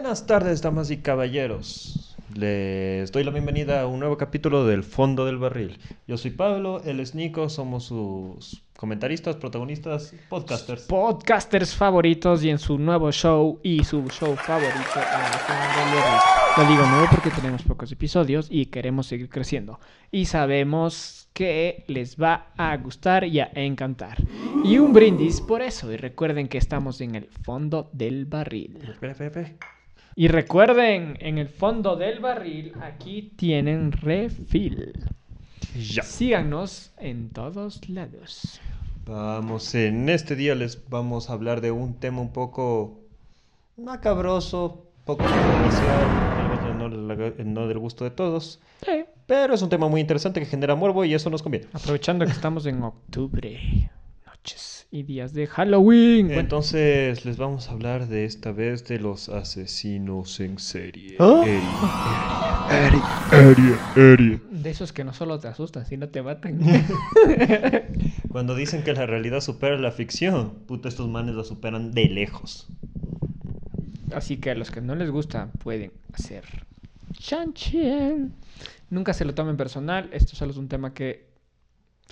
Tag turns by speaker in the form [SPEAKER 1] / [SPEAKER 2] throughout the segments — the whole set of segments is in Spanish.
[SPEAKER 1] Buenas tardes, damas y caballeros. Les doy la bienvenida a un nuevo capítulo del Fondo del Barril. Yo soy Pablo, él es Nico, somos sus comentaristas, protagonistas, podcasters.
[SPEAKER 2] Podcasters favoritos y en su nuevo show y su show favorito. Lo digo nuevo porque tenemos pocos episodios y queremos seguir creciendo. Y sabemos que les va a gustar y a encantar. Y un brindis por eso. Y recuerden que estamos en el fondo del barril.
[SPEAKER 1] Espera, espera, espera.
[SPEAKER 2] Y recuerden, en el fondo del barril, aquí tienen refill.
[SPEAKER 1] Ya.
[SPEAKER 2] Síganos en todos lados.
[SPEAKER 1] Vamos, en este día les vamos a hablar de un tema un poco macabroso, poco superficial, tal vez no, del- no del gusto de todos,
[SPEAKER 2] Sí.
[SPEAKER 1] pero es un tema muy interesante que genera morbo y eso nos conviene.
[SPEAKER 2] Aprovechando que estamos en octubre, noches y días de Halloween. Bueno,
[SPEAKER 1] Entonces les vamos a hablar de esta vez de los asesinos en serie.
[SPEAKER 2] ¿Ah?
[SPEAKER 1] Eri, Eri, Eri, Eri.
[SPEAKER 2] de esos que no solo te asustan, sino te matan.
[SPEAKER 1] Cuando dicen que la realidad supera la ficción, puta, estos manes la superan de lejos.
[SPEAKER 2] Así que a los que no les gusta pueden hacer chanchin. Nunca se lo tomen personal. Esto solo es un tema que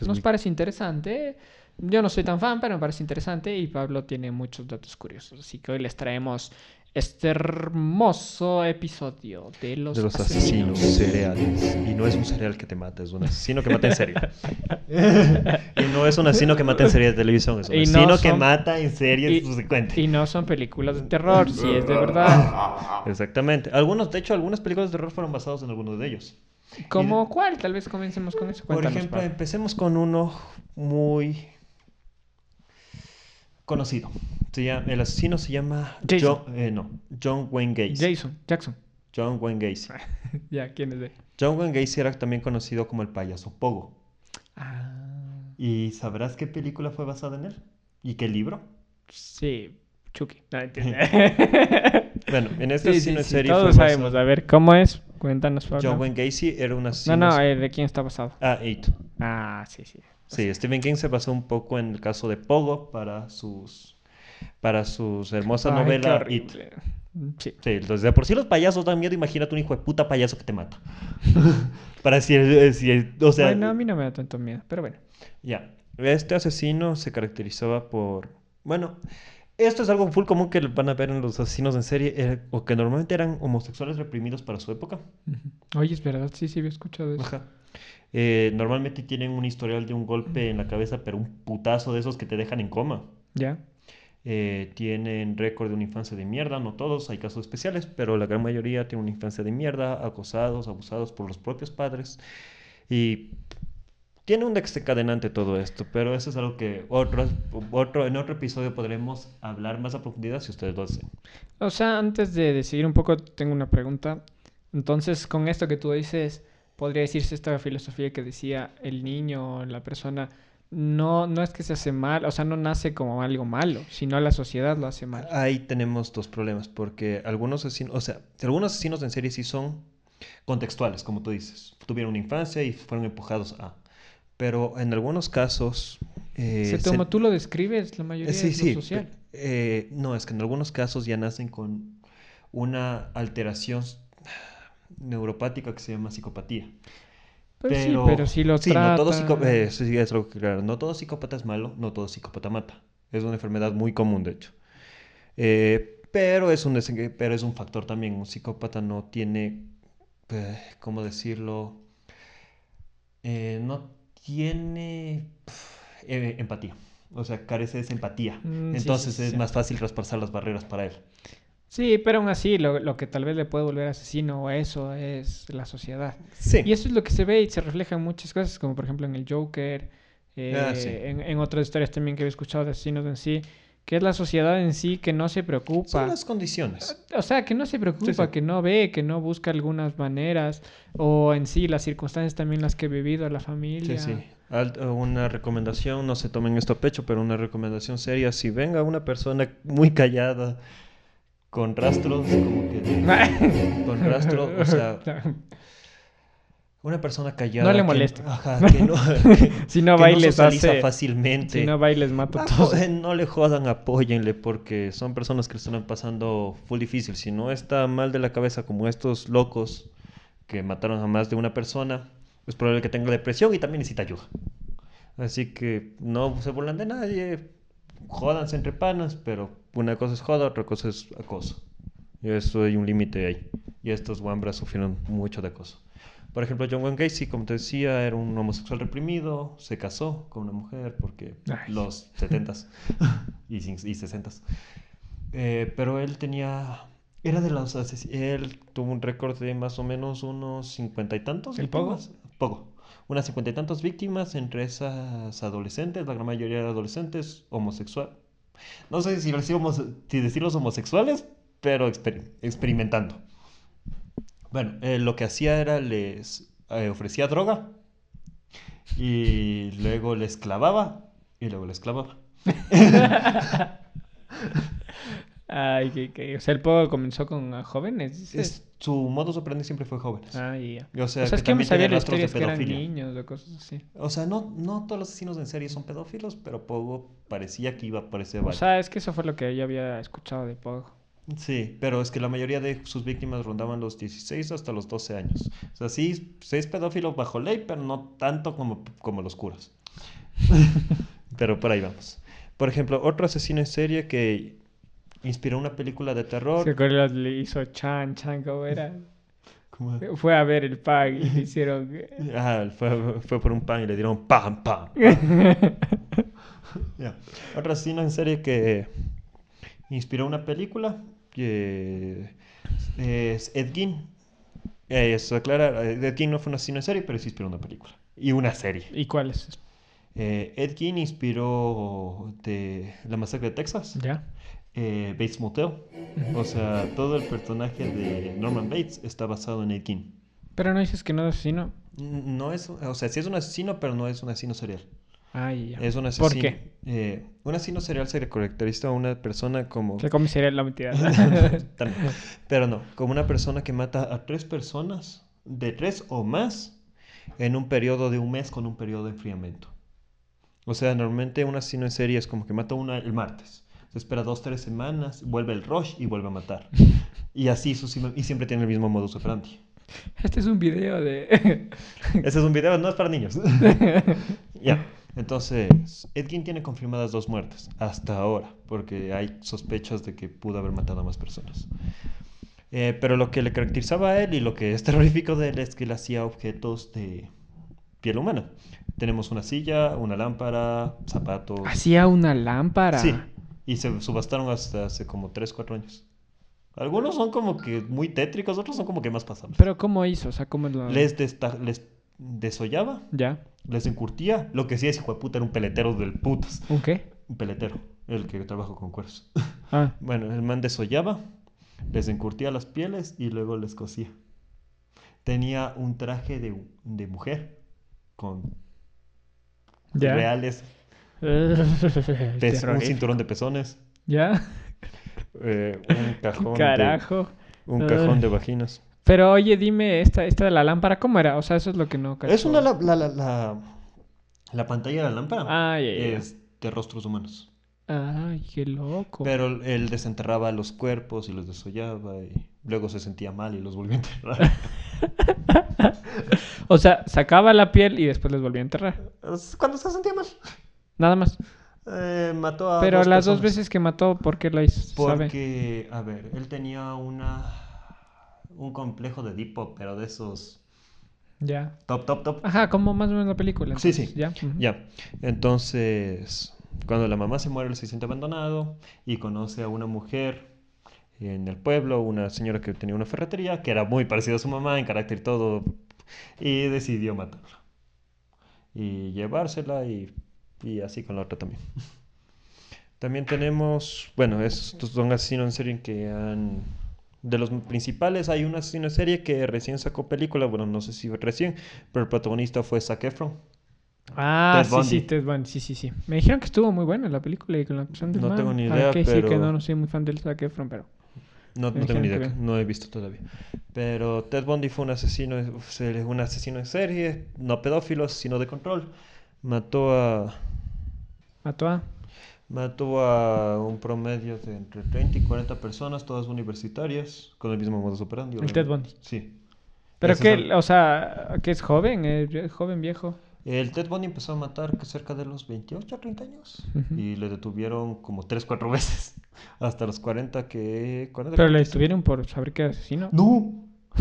[SPEAKER 2] nos parece interesante. Yo no soy tan fan, pero me parece interesante y Pablo tiene muchos datos curiosos. Así que hoy les traemos este hermoso episodio de los,
[SPEAKER 1] de los asesinos cereales. Y no es un cereal que te mata, es un asesino que mata en serie. y no es un asesino que mata en serie de televisión, es un
[SPEAKER 2] Y no
[SPEAKER 1] asesino que mata en serie
[SPEAKER 2] Y,
[SPEAKER 1] subsecuente.
[SPEAKER 2] y no son películas de terror, si es de verdad.
[SPEAKER 1] Exactamente. Algunos, de hecho, algunas películas de terror fueron basadas en algunos de ellos.
[SPEAKER 2] ¿Cómo cuál? Tal vez comencemos con eso.
[SPEAKER 1] Por
[SPEAKER 2] Cuéntanos,
[SPEAKER 1] ejemplo,
[SPEAKER 2] Pablo.
[SPEAKER 1] empecemos con uno muy conocido. Se llama- el asesino se llama
[SPEAKER 2] Jason.
[SPEAKER 1] John, eh, no, John Wayne Gacy.
[SPEAKER 2] Jason, Jackson.
[SPEAKER 1] John Wayne Gacy.
[SPEAKER 2] ya, ¿quién es de?
[SPEAKER 1] John Wayne Gacy era también conocido como el payaso Pogo.
[SPEAKER 2] Ah,
[SPEAKER 1] ¿Y sabrás qué película fue basada en él? ¿Y qué libro?
[SPEAKER 2] sí, Chucky. No.
[SPEAKER 1] Bueno, en este
[SPEAKER 2] Sí, sí,
[SPEAKER 1] asesino en
[SPEAKER 2] sí,
[SPEAKER 1] serie
[SPEAKER 2] todos
[SPEAKER 1] fue
[SPEAKER 2] sabemos.
[SPEAKER 1] basado-
[SPEAKER 2] A ver, ¿cómo es? Cuéntanos, Pablo.
[SPEAKER 1] John Wayne Gacy era un
[SPEAKER 2] No,
[SPEAKER 1] asesino.
[SPEAKER 2] no, eh, ¿de quién está basado?
[SPEAKER 1] Ah, It.
[SPEAKER 2] Ah, sí, sí.
[SPEAKER 1] Sí, Stephen King se basó un poco en el caso de Pogo para sus para sus hermosa
[SPEAKER 2] Ay, qué
[SPEAKER 1] novela It.
[SPEAKER 2] Sí.
[SPEAKER 1] Sí, entonces de por sí los payasos dan miedo, imagínate un hijo de puta payaso que te mata. para si, el- si o sea,
[SPEAKER 2] bueno, a mí no me da tanto miedo, pero bueno.
[SPEAKER 1] ya. Este asesino se caracterizaba por, bueno, esto es algo full común que van a ver en los asesinos en serie, eh, o que normalmente eran homosexuales reprimidos para su época.
[SPEAKER 2] Oye, es verdad, sí, sí, había escuchado eso.
[SPEAKER 1] Ajá. Eh, normalmente tienen un historial de un golpe en la cabeza, pero un putazo de esos que te dejan en coma.
[SPEAKER 2] ¿Ya?
[SPEAKER 1] Eh, tienen récord de una infancia de mierda, no todos, hay casos especiales, pero la gran mayoría tienen una infancia de mierda, acosados, abusados por los propios padres. Y tiene un desencadenante todo esto, pero eso es algo que otro, otro, en otro episodio podremos hablar más a profundidad si ustedes lo hacen.
[SPEAKER 2] O sea, antes de, de seguir un poco, tengo una pregunta. Entonces, con esto que tú dices, podría decirse esta filosofía que decía el niño, la persona, no, no es que se hace mal, o sea, no nace como algo malo, sino la sociedad lo hace mal.
[SPEAKER 1] Ahí tenemos dos problemas, porque algunos asesinos, o sea, algunos asesinos en serie sí son contextuales, como tú dices. Tuvieron una infancia y fueron empujados a. Pero en algunos casos... eh,
[SPEAKER 2] Se
[SPEAKER 1] se-
[SPEAKER 2] toma, tú lo describes, la mayoría
[SPEAKER 1] sí,
[SPEAKER 2] es lo
[SPEAKER 1] sí.
[SPEAKER 2] social.
[SPEAKER 1] eh, no, es que en algunos casos ya nacen con una alteración neuropática que se llama psicopatía.
[SPEAKER 2] Pero, sí, pero si lo
[SPEAKER 1] sí, no todo
[SPEAKER 2] tratan-
[SPEAKER 1] psicó- eh, sí, es lo que claro, no todo psicópata es malo, no todo psicópata mata. Es una enfermedad muy común, de hecho. Eh, pero es un desen- pero es un factor también. Un psicópata no tiene, eh, ¿cómo decirlo? No tiene empatía. O sea, carece de esa empatía.
[SPEAKER 2] Mm,
[SPEAKER 1] Entonces
[SPEAKER 2] sí,
[SPEAKER 1] es más fácil traspasar las barreras para él.
[SPEAKER 2] Sí, pero aún así, lo, lo que tal vez le puede volver asesino o eso es la sociedad.
[SPEAKER 1] Sí.
[SPEAKER 2] Y eso es lo que se ve y se refleja en muchas cosas, como por ejemplo en el Joker, eh,
[SPEAKER 1] Ah, sí.
[SPEAKER 2] en, en otras historias también que he escuchado de asesinos en sí, que es la sociedad en sí que no se preocupa.
[SPEAKER 1] Son las condiciones.
[SPEAKER 2] O sea, que no se preocupa,
[SPEAKER 1] Sí,
[SPEAKER 2] que no ve, que no busca algunas maneras, o en sí las circunstancias también las que ha vivido la familia.
[SPEAKER 1] Sí, sí. Una recomendación, no se tomen esto a pecho, pero una recomendación seria. Si venga una persona muy callada, con rastros, como que... con rastro, o sea, Una persona callada.
[SPEAKER 2] No le
[SPEAKER 1] que-
[SPEAKER 2] moleste.
[SPEAKER 1] ajá, que no,
[SPEAKER 2] Si no
[SPEAKER 1] que
[SPEAKER 2] va y les
[SPEAKER 1] socializa
[SPEAKER 2] hace-
[SPEAKER 1] fácilmente.
[SPEAKER 2] Si no va y les mato
[SPEAKER 1] Ah, joder, no le jodan, apóyenle, porque son personas que están pasando full difícil. Si no está mal de la cabeza como estos locos que mataron a más de una persona, es probable que tenga depresión y también necesita ayuda. Así que no se burlan de nadie, jódanse entre panas, pero una cosa es joda, otra cosa es acoso. Y eso hay un límite ahí. Y estos wambras sufrieron mucho de acoso. Por ejemplo, John Wayne Gacy, como te decía, era un homosexual reprimido, se casó con una mujer porque
[SPEAKER 2] Ay.
[SPEAKER 1] los 70s y, y 60s. Eh, pero él tenía, era de los él tuvo un récord de más o menos unos cincuenta y tantos.
[SPEAKER 2] ¿El Pogo?
[SPEAKER 1] víctimas. Unas cincuenta y tantas víctimas entre esas adolescentes, la gran mayoría de adolescentes, homosexual. No sé si si decirlos homosexuales, pero exper- experimentando. Bueno, eh, lo que hacía era les eh, ofrecía droga y luego les clavaba y luego les clavaba.
[SPEAKER 2] Ay, que, que- O sea, el poco comenzó con ah, jóvenes.
[SPEAKER 1] Es- su modus operandi siempre fue jóvenes.
[SPEAKER 2] Ay, ya.
[SPEAKER 1] O sea,
[SPEAKER 2] o sea, es
[SPEAKER 1] que
[SPEAKER 2] que me
[SPEAKER 1] también
[SPEAKER 2] sabía las
[SPEAKER 1] de
[SPEAKER 2] historias que eran niños o cosas así.
[SPEAKER 1] O sea, no, no todos los asesinos en serie son pedófilos, pero Pogo parecía que iba por ese
[SPEAKER 2] O
[SPEAKER 1] valle.
[SPEAKER 2] sea, es que eso fue lo que yo había escuchado de Pogo.
[SPEAKER 1] Sí, pero es que la mayoría de sus víctimas rondaban los 16 hasta los 12 años. O sea, sí, sí es pedófilo bajo ley, pero no tanto como, como los curas. pero por ahí vamos. Por ejemplo, otro asesino en serie que inspiró una película de terror.
[SPEAKER 2] ¿Se acuerdan? Le hizo Chan, Chan, ¿cómo era?
[SPEAKER 1] ¿Cómo?
[SPEAKER 2] Fue a ver el pack y le hicieron.
[SPEAKER 1] Ah, fue, fue por un pan y le dieron pam, pam. Ya. Otro asesino en serie que inspiró una película que es Ed Gein. Eh, eso aclara, Ed Gein no fue un asesino en serie, pero sí inspiró una película. Y una serie.
[SPEAKER 2] ¿Y cuál es?
[SPEAKER 1] Eh, Ed Gein inspiró de La Masacre de Texas,
[SPEAKER 2] ¿Ya?
[SPEAKER 1] Eh, Bates Motel. O sea, todo el personaje de Norman Bates está basado en Ed Gein.
[SPEAKER 2] Pero no dices que no es asesino.
[SPEAKER 1] No es, o sea, sí es un asesino, pero no es un asesino serial.
[SPEAKER 2] Ay, ya.
[SPEAKER 1] Es un asesino.
[SPEAKER 2] ¿Por qué?
[SPEAKER 1] eh, un asesino serial se caracteriza a una persona como.
[SPEAKER 2] Se come cereal la mentira.
[SPEAKER 1] Pero no, como una persona que mata a tres personas, de tres o más, en un periodo de un mes con un periodo de enfriamiento. O sea, normalmente un asesino en serie es como que mata una el martes. Se espera dos, tres semanas, vuelve el rush y vuelve a matar. Y así y siempre tiene el mismo modus operandi.
[SPEAKER 2] Este es un video de.
[SPEAKER 1] Ese es un video, no es para niños. ya. Entonces, Ed Gein tiene confirmadas dos muertes hasta ahora, porque hay sospechas de que pudo haber matado a más personas. Eh, pero lo que le caracterizaba a él y lo que es terrorífico de él es que él hacía objetos de piel humana. Tenemos una silla, una lámpara, zapatos.
[SPEAKER 2] Hacía una lámpara.
[SPEAKER 1] Sí, y se subastaron hasta hace como 3, 4 años. Algunos son como que muy tétricos, otros son como que más pasables.
[SPEAKER 2] Pero ¿cómo hizo? O sea, ¿cómo lo...
[SPEAKER 1] Les, desta- les desollaba
[SPEAKER 2] ¿Ya?
[SPEAKER 1] les encurtía. Lo que sí es hijo de puta era un peletero del putas.
[SPEAKER 2] ¿Un qué?
[SPEAKER 1] Un peletero, el que trabajó con cueros.
[SPEAKER 2] Ah.
[SPEAKER 1] Bueno, el man desollaba, les encurtía las pieles y luego les cosía. Tenía un traje de, de mujer con
[SPEAKER 2] ¿Ya?
[SPEAKER 1] reales, un cinturón de pezones,
[SPEAKER 2] ¿Ya?
[SPEAKER 1] eh, un cajón de,
[SPEAKER 2] Carajo.
[SPEAKER 1] un cajón de vaginas.
[SPEAKER 2] Pero oye, dime, esta, esta de la lámpara, ¿cómo era? O sea, eso es lo que no
[SPEAKER 1] Es
[SPEAKER 2] cacho.
[SPEAKER 1] una la, la, la, la, la pantalla de la lámpara.
[SPEAKER 2] Ah.
[SPEAKER 1] Es de rostros humanos.
[SPEAKER 2] Ay, qué loco.
[SPEAKER 1] Pero él desenterraba los cuerpos y los desollaba y luego se sentía mal y los volvía a enterrar.
[SPEAKER 2] O sea, sacaba la piel y después les volvía a enterrar.
[SPEAKER 1] Cuando se sentía mal.
[SPEAKER 2] Nada más.
[SPEAKER 1] Eh, mató a
[SPEAKER 2] Pero
[SPEAKER 1] dos
[SPEAKER 2] las dos veces que mató, ¿por qué lo hizo? ¿Sabe?
[SPEAKER 1] Porque, a ver, él tenía una un complejo de Edipo, pero de esos
[SPEAKER 2] Ya.
[SPEAKER 1] top, top, top.
[SPEAKER 2] Ajá, como más o menos la película.
[SPEAKER 1] Sí,
[SPEAKER 2] entonces,
[SPEAKER 1] sí.
[SPEAKER 2] Ya.
[SPEAKER 1] Ya. Entonces, cuando la mamá se muere, él se siente abandonado y conoce a una mujer en el pueblo, una señora que tenía una ferretería, que era muy parecida a su mamá en carácter y todo, y decidió matarla. Y llevársela y, y así con la otra también. También tenemos, bueno, estos son asesinos en serie que han... De los principales hay un asesino en serie que recién sacó película, bueno, no sé si recién, pero el protagonista fue Zac Efron.
[SPEAKER 2] Ah,
[SPEAKER 1] Ted
[SPEAKER 2] sí, sí,
[SPEAKER 1] Bundy.
[SPEAKER 2] Ted Bundy, sí, sí, sí. Me dijeron que estuvo muy buena la película y con la actuación del
[SPEAKER 1] No
[SPEAKER 2] man.
[SPEAKER 1] tengo ni
[SPEAKER 2] Ah,
[SPEAKER 1] idea,
[SPEAKER 2] ok, sí, que
[SPEAKER 1] pero-
[SPEAKER 2] no, no soy muy fan del Zac Efron, pero...
[SPEAKER 1] No, no tengo ni idea, no he visto todavía. Pero Ted Bundy fue un asesino, un asesino en serie, no pedófilo, sino de control. Mató a,
[SPEAKER 2] ¿Mató a?
[SPEAKER 1] mató a un promedio de entre 30 y 40 personas, todas universitarias, con el mismo modus operandi.
[SPEAKER 2] El Ted. Bundy.
[SPEAKER 1] Sí.
[SPEAKER 2] ¿Pero
[SPEAKER 1] Ese el-
[SPEAKER 2] O sea, ¿que es joven? ¿Es joven, viejo?
[SPEAKER 1] El Ted Bundy empezó a matar que cerca de los 28 o 30 años y le detuvieron como 3, 4 veces hasta los 40 que... 40,
[SPEAKER 2] ¿Pero le
[SPEAKER 1] 45.
[SPEAKER 2] detuvieron por saber que era asesino?
[SPEAKER 1] No,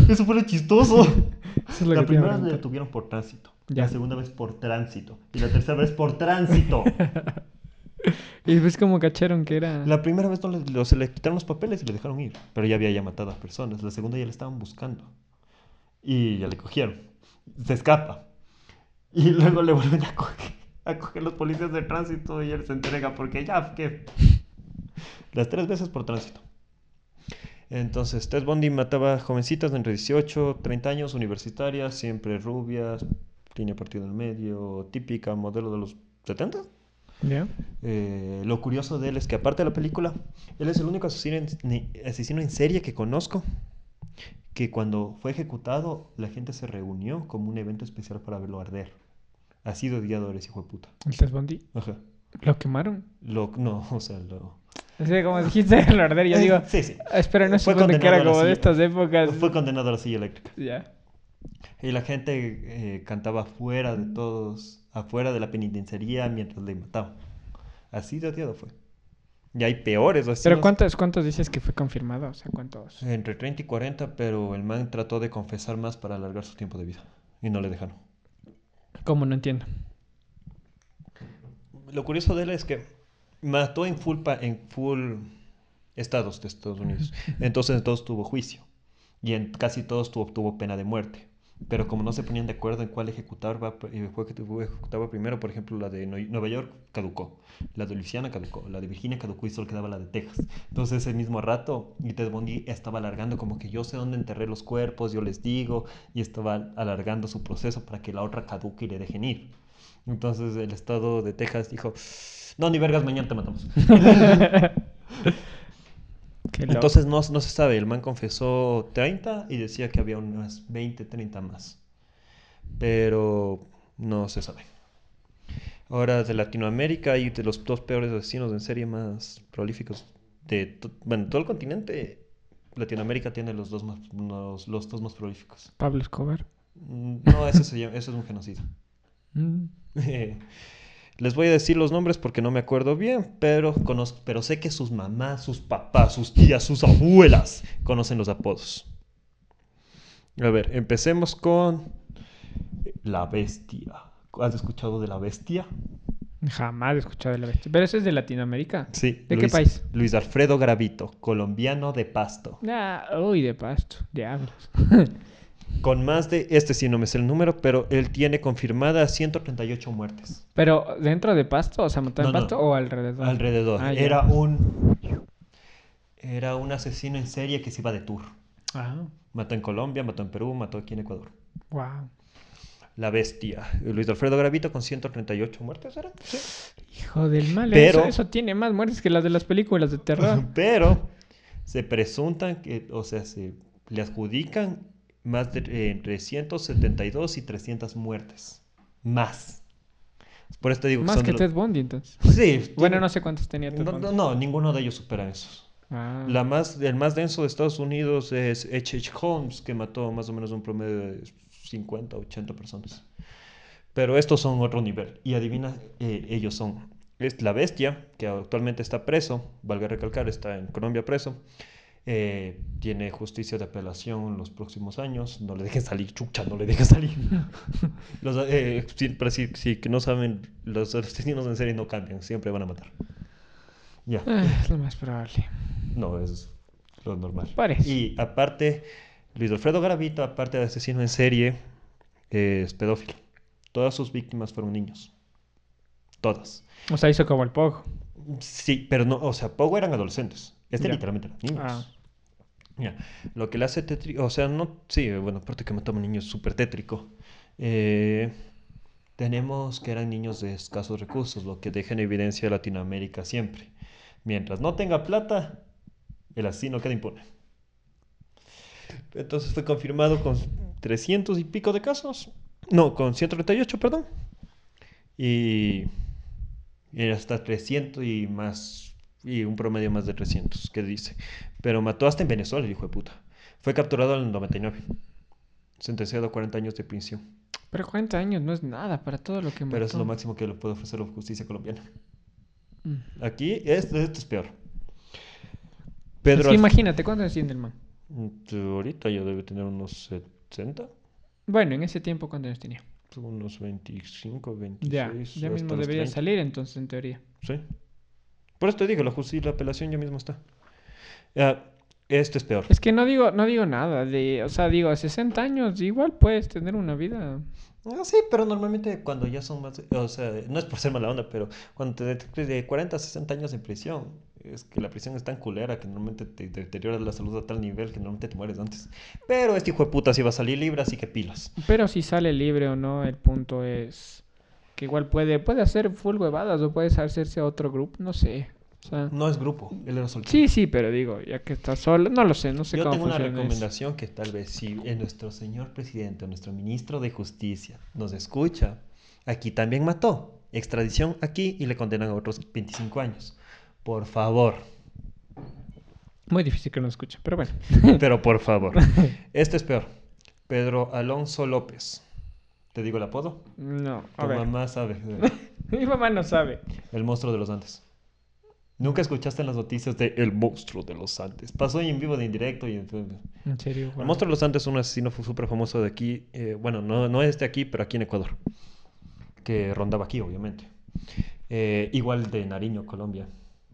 [SPEAKER 1] eso fue lo chistoso.
[SPEAKER 2] Eso es lo
[SPEAKER 1] la
[SPEAKER 2] que a
[SPEAKER 1] primera vez le detuvieron por tránsito,
[SPEAKER 2] Ya.
[SPEAKER 1] la segunda vez por tránsito y la tercera vez por tránsito.
[SPEAKER 2] Y después como cacharon que era...
[SPEAKER 1] La primera vez no le, lo- se le quitaron los papeles y le dejaron ir, pero ya había ya matado a personas. La segunda ya le estaban buscando y ya le cogieron. Se escapa y luego le vuelven a coger, a coger los policías de tránsito y él se entrega porque ya, ¿qué? Las tres veces por tránsito. Entonces, Ted Bundy mataba jovencitas de entre 18, 30 años, universitarias, siempre rubias, línea partida en medio, típica modelo de los 70.
[SPEAKER 2] ¿Ya?
[SPEAKER 1] Eh, lo curioso de él es que aparte de la película, él es el único asesino en, ni- asesino en serie que conozco que cuando fue ejecutado la gente se reunió como un evento especial para verlo arder. Así de odiadores, hijo de puta.
[SPEAKER 2] ¿El Ted Bundy?
[SPEAKER 1] Ajá.
[SPEAKER 2] ¿Lo quemaron?
[SPEAKER 1] Lo, no, o sea, lo...
[SPEAKER 2] Así como dijiste el arder, yo
[SPEAKER 1] Eh,
[SPEAKER 2] digo...
[SPEAKER 1] sí, sí.
[SPEAKER 2] "Ah, Espera, no
[SPEAKER 1] Fue
[SPEAKER 2] que era como de estas épocas.
[SPEAKER 1] Fue condenado a la silla eléctrica.
[SPEAKER 2] Ya.
[SPEAKER 1] Y la gente eh, cantaba afuera de todos, afuera de la penitenciaría mientras le mataban. Así de odiado fue. Y hay peores
[SPEAKER 2] ¿Pero cuántos, cuántos dices que fue confirmado? O sea, ¿cuántos?
[SPEAKER 1] Entre 30 y 40, pero el man trató de confesar más para alargar su tiempo de vida. Y no le dejaron.
[SPEAKER 2] ¿Cómo? No entiendo.
[SPEAKER 1] Lo curioso de él es que mató en full, pa- en full estados de Estados Unidos. Entonces en todos tuvo juicio. Y en casi todos tuvo, tuvo pena de muerte. Pero como no se ponían de acuerdo en cuál ejecutar, va, eh, fue que tuvo- ejecutaba primero, por ejemplo, la de Nue- Nueva York caducó, la de Luisiana caducó, la de Virginia caducó y solo quedaba la de Texas. Entonces ese mismo rato, y Ted Bundy estaba alargando como que yo sé dónde enterré los cuerpos, yo les digo, y estaba alargando su proceso para que la otra caduque y le dejen ir. Entonces el estado de Texas dijo, no, ni vergas, mañana te matamos. Entonces no, no se sabe, el man confesó 30 y decía que había unas 20, 30 más. Pero no se sabe. Ahora de Latinoamérica y de los dos peores asesinos en serie más prolíficos de to- bueno, todo el continente, Latinoamérica tiene los dos más, los, los dos más prolíficos.
[SPEAKER 2] Pablo Escobar.
[SPEAKER 1] Mm, No, ese, se llama- ese es un genocidio.
[SPEAKER 2] Mm.
[SPEAKER 1] Les voy a decir los nombres porque no me acuerdo bien, pero, conozco, pero sé que sus mamás, sus papás, sus tías, sus abuelas conocen los apodos. A ver, empecemos con la bestia. ¿Has escuchado de la bestia?
[SPEAKER 2] Jamás he escuchado de la bestia. Pero eso es de Latinoamérica.
[SPEAKER 1] Sí.
[SPEAKER 2] ¿De qué país?
[SPEAKER 1] Luis Alfredo Gravito, colombiano de Pasto.
[SPEAKER 2] Ah, uy, de pasto. Diablos.
[SPEAKER 1] Con más de, este sí no me sé el número, pero él tiene confirmadas 138 muertes.
[SPEAKER 2] Pero dentro de pasto, o sea, mató en
[SPEAKER 1] No, no.
[SPEAKER 2] pasto o alrededor.
[SPEAKER 1] Alrededor.
[SPEAKER 2] Ah.
[SPEAKER 1] Era un. Era un asesino en serie que se iba de tour.
[SPEAKER 2] Ah,
[SPEAKER 1] Mató en Colombia, mató en Perú, mató aquí en Ecuador.
[SPEAKER 2] wow.
[SPEAKER 1] La bestia. Luis Alfredo Gravito con 138 muertes, ¿era? Sí.
[SPEAKER 2] Hijo del mal.
[SPEAKER 1] Pero-
[SPEAKER 2] Eso, eso tiene más muertes que las de las películas de terror.
[SPEAKER 1] Pero se presuntan que, o sea, se le adjudican más de eh, entre 172 y 300 muertes. Más. Por esto digo
[SPEAKER 2] más
[SPEAKER 1] son
[SPEAKER 2] que
[SPEAKER 1] de
[SPEAKER 2] Ted
[SPEAKER 1] los-
[SPEAKER 2] Bundy, entonces.
[SPEAKER 1] Sí.
[SPEAKER 2] Bueno,
[SPEAKER 1] tiene-
[SPEAKER 2] no sé cuántos tenía Ted
[SPEAKER 1] No,
[SPEAKER 2] Bundy.
[SPEAKER 1] no, no, ninguno de ellos supera esos.
[SPEAKER 2] Ah.
[SPEAKER 1] La más, el más denso de Estados Unidos es H.H. Holmes, que mató más o menos un promedio de 50, 80 personas. Pero estos son otro nivel. Y adivina, eh, ellos son es la bestia, que actualmente está preso, valga recalcar, está en Colombia preso. Eh, tiene justicia de apelación en los próximos años. No le dejen salir, chucha, no le dejen salir. los, eh, pero sí, sí, que no saben, los asesinos en serie no cambian, siempre van a matar. Ya.
[SPEAKER 2] Ah, es lo más probable.
[SPEAKER 1] No, es lo normal.
[SPEAKER 2] Parece.
[SPEAKER 1] Y aparte, Luis Alfredo Garavito, aparte de asesino en serie, es pedófilo. Todas sus víctimas fueron niños. Todas.
[SPEAKER 2] O sea, hizo como el Pogo.
[SPEAKER 1] Sí, pero no, o sea, Pogo eran adolescentes. Este
[SPEAKER 2] Ya.
[SPEAKER 1] literalmente eran niños.
[SPEAKER 2] Ah.
[SPEAKER 1] Ya. Lo que le hace tétrico, o sea, no, sí, bueno, aparte que mataba niños súper tétrico. Eh, tenemos que eran niños de escasos recursos, lo que deja en evidencia Latinoamérica siempre. Mientras no tenga plata, el asesino queda impune. Entonces fue confirmado con 300 y pico de casos. No, con 138, perdón. Y era hasta 300 y más. Y un promedio más de 300, que dice. Pero mató hasta en Venezuela, el hijo de puta. Fue capturado en el 99. Sentenciado a 40 años de prisión.
[SPEAKER 2] Pero 40 años no es nada para todo lo que mató.
[SPEAKER 1] Pero es lo máximo que le puede ofrecer la justicia colombiana.
[SPEAKER 2] Mm.
[SPEAKER 1] Aquí, esto, esto es peor.
[SPEAKER 2] Es
[SPEAKER 1] Pedro. Alf-
[SPEAKER 2] imagínate, ¿cuánto años tiene el man?
[SPEAKER 1] Mm, Ahorita ya debe tener unos 70,
[SPEAKER 2] Bueno, en ese tiempo, ¿cuántos años tenía?
[SPEAKER 1] unos 25, 26.
[SPEAKER 2] Ya, ya mismo debería
[SPEAKER 1] 30.
[SPEAKER 2] salir entonces, en teoría.
[SPEAKER 1] Sí. Por eso te digo, la justicia, la apelación ya mismo está. Ah, este es peor.
[SPEAKER 2] Es que no digo, no digo nada de, o sea, digo, a 60 años igual puedes tener una vida.
[SPEAKER 1] Ah, sí, pero normalmente cuando ya son más, o sea, no es por ser mala onda, pero cuando te detectes de 40 a 60 años en prisión, es que la prisión es tan culera que normalmente te deteriora la salud a tal nivel que normalmente te mueres antes. Pero este hijo de puta sí va a salir libre, así que pilas.
[SPEAKER 2] Pero si sale libre o no, el punto es que igual puede, puede hacer full huevadas o puede hacerse a otro grupo, no sé. O sea,
[SPEAKER 1] No es grupo, él era soltero.
[SPEAKER 2] sí, sí, pero digo, ya que está solo, no lo sé, no sé
[SPEAKER 1] Yo
[SPEAKER 2] cómo
[SPEAKER 1] tengo una
[SPEAKER 2] eso.
[SPEAKER 1] recomendación que tal vez si nuestro señor presidente, nuestro ministro de justicia nos escucha, aquí también mató. Extradición aquí y le condenan a otros 25 años. Por favor,
[SPEAKER 2] Muy difícil que lo escuchen, pero bueno.
[SPEAKER 1] pero por favor. Este es peor. Pedro Alonso López. ¿Te digo el apodo?
[SPEAKER 2] No, a
[SPEAKER 1] Tu
[SPEAKER 2] ver.
[SPEAKER 1] mamá sabe.
[SPEAKER 2] Mi mamá no sabe.
[SPEAKER 1] El monstruo de los Andes. ¿Nunca escuchaste en las noticias de El monstruo de los Andes? Pasó en vivo de indirecto y en...
[SPEAKER 2] En serio,
[SPEAKER 1] El monstruo de los Andes es un asesino súper famoso de aquí, eh, bueno, no, no es de aquí, pero aquí en Ecuador, que rondaba aquí, obviamente. Eh, igual de Nariño, Colombia,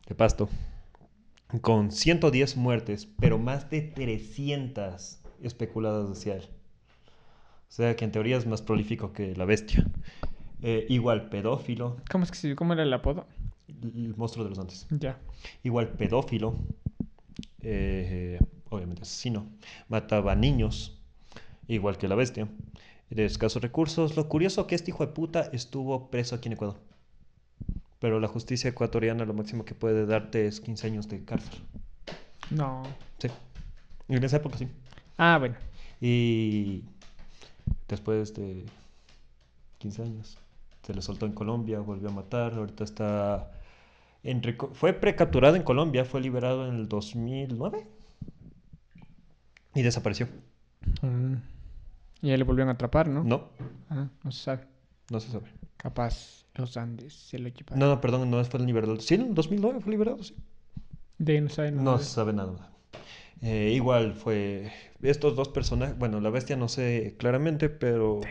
[SPEAKER 1] de Pasto, con 110 muertes, pero más de 300 especuladas hacia él. O sea que en teoría es más prolífico que la bestia. Eh, igual pedófilo,
[SPEAKER 2] ¿Cómo es que cómo era el apodo?
[SPEAKER 1] El monstruo de los Andes.
[SPEAKER 2] Ya.
[SPEAKER 1] Igual pedófilo, eh, obviamente asesino, mataba niños, igual que la bestia, de escasos recursos. Lo curioso que este hijo de puta estuvo preso aquí en Ecuador. Pero la justicia ecuatoriana lo máximo que puede darte es 15 años de cárcel.
[SPEAKER 2] No.
[SPEAKER 1] Sí. En esa época sí.
[SPEAKER 2] Ah, bueno.
[SPEAKER 1] Y después de 15 años se le soltó en Colombia, volvió a matar, ahorita está en reco- fue precapturado en Colombia, fue liberado en el 2009 y desapareció.
[SPEAKER 2] Mm. Y ahí le volvieron a atrapar, ¿no?
[SPEAKER 1] No,
[SPEAKER 2] Ah, no se sabe.
[SPEAKER 1] no se sabe.
[SPEAKER 2] Capaz los Andes se lo equiparon.
[SPEAKER 1] No, no, perdón, no fue liberado. Sí, en el 2009 fue liberado, sí.
[SPEAKER 2] De ahí no saben
[SPEAKER 1] No
[SPEAKER 2] nada.
[SPEAKER 1] se sabe nada. Eh, igual fue estos dos personajes, bueno, la bestia no sé claramente, pero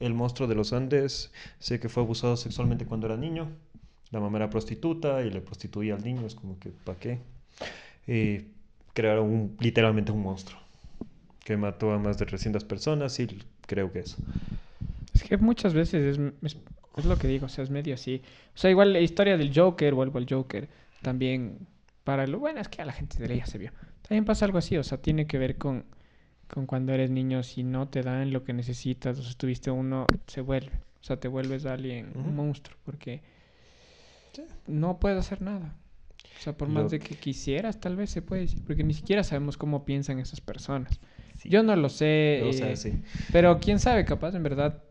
[SPEAKER 1] el monstruo de los Andes sé que fue abusado sexualmente cuando era niño. La mamá era prostituta y le prostituía al niño, es como que, ¿para qué? Y crearon un- literalmente un monstruo que mató a más de 300 personas y creo que eso.
[SPEAKER 2] Es que muchas veces es, es, es lo que digo, o sea, es medio así. O sea, igual la historia del Joker, vuelvo al Joker, también para lo bueno es que a la gente de ley ya se vio. También pasa algo así, o sea, tiene que ver con, con cuando eres niño, si no te dan lo que necesitas, o si tuviste uno, se vuelve. O sea, te vuelves alguien,
[SPEAKER 1] Ujú.
[SPEAKER 2] un monstruo, porque
[SPEAKER 1] Sí.
[SPEAKER 2] no puedes hacer nada. O sea, por
[SPEAKER 1] Lo
[SPEAKER 2] más de que quisieras, tal vez se puede decir, porque ni siquiera sabemos cómo piensan esas personas.
[SPEAKER 1] Sí.
[SPEAKER 2] Yo no lo sé.
[SPEAKER 1] O sea,
[SPEAKER 2] eh,
[SPEAKER 1] sí.
[SPEAKER 2] pero quién sabe, capaz en verdad,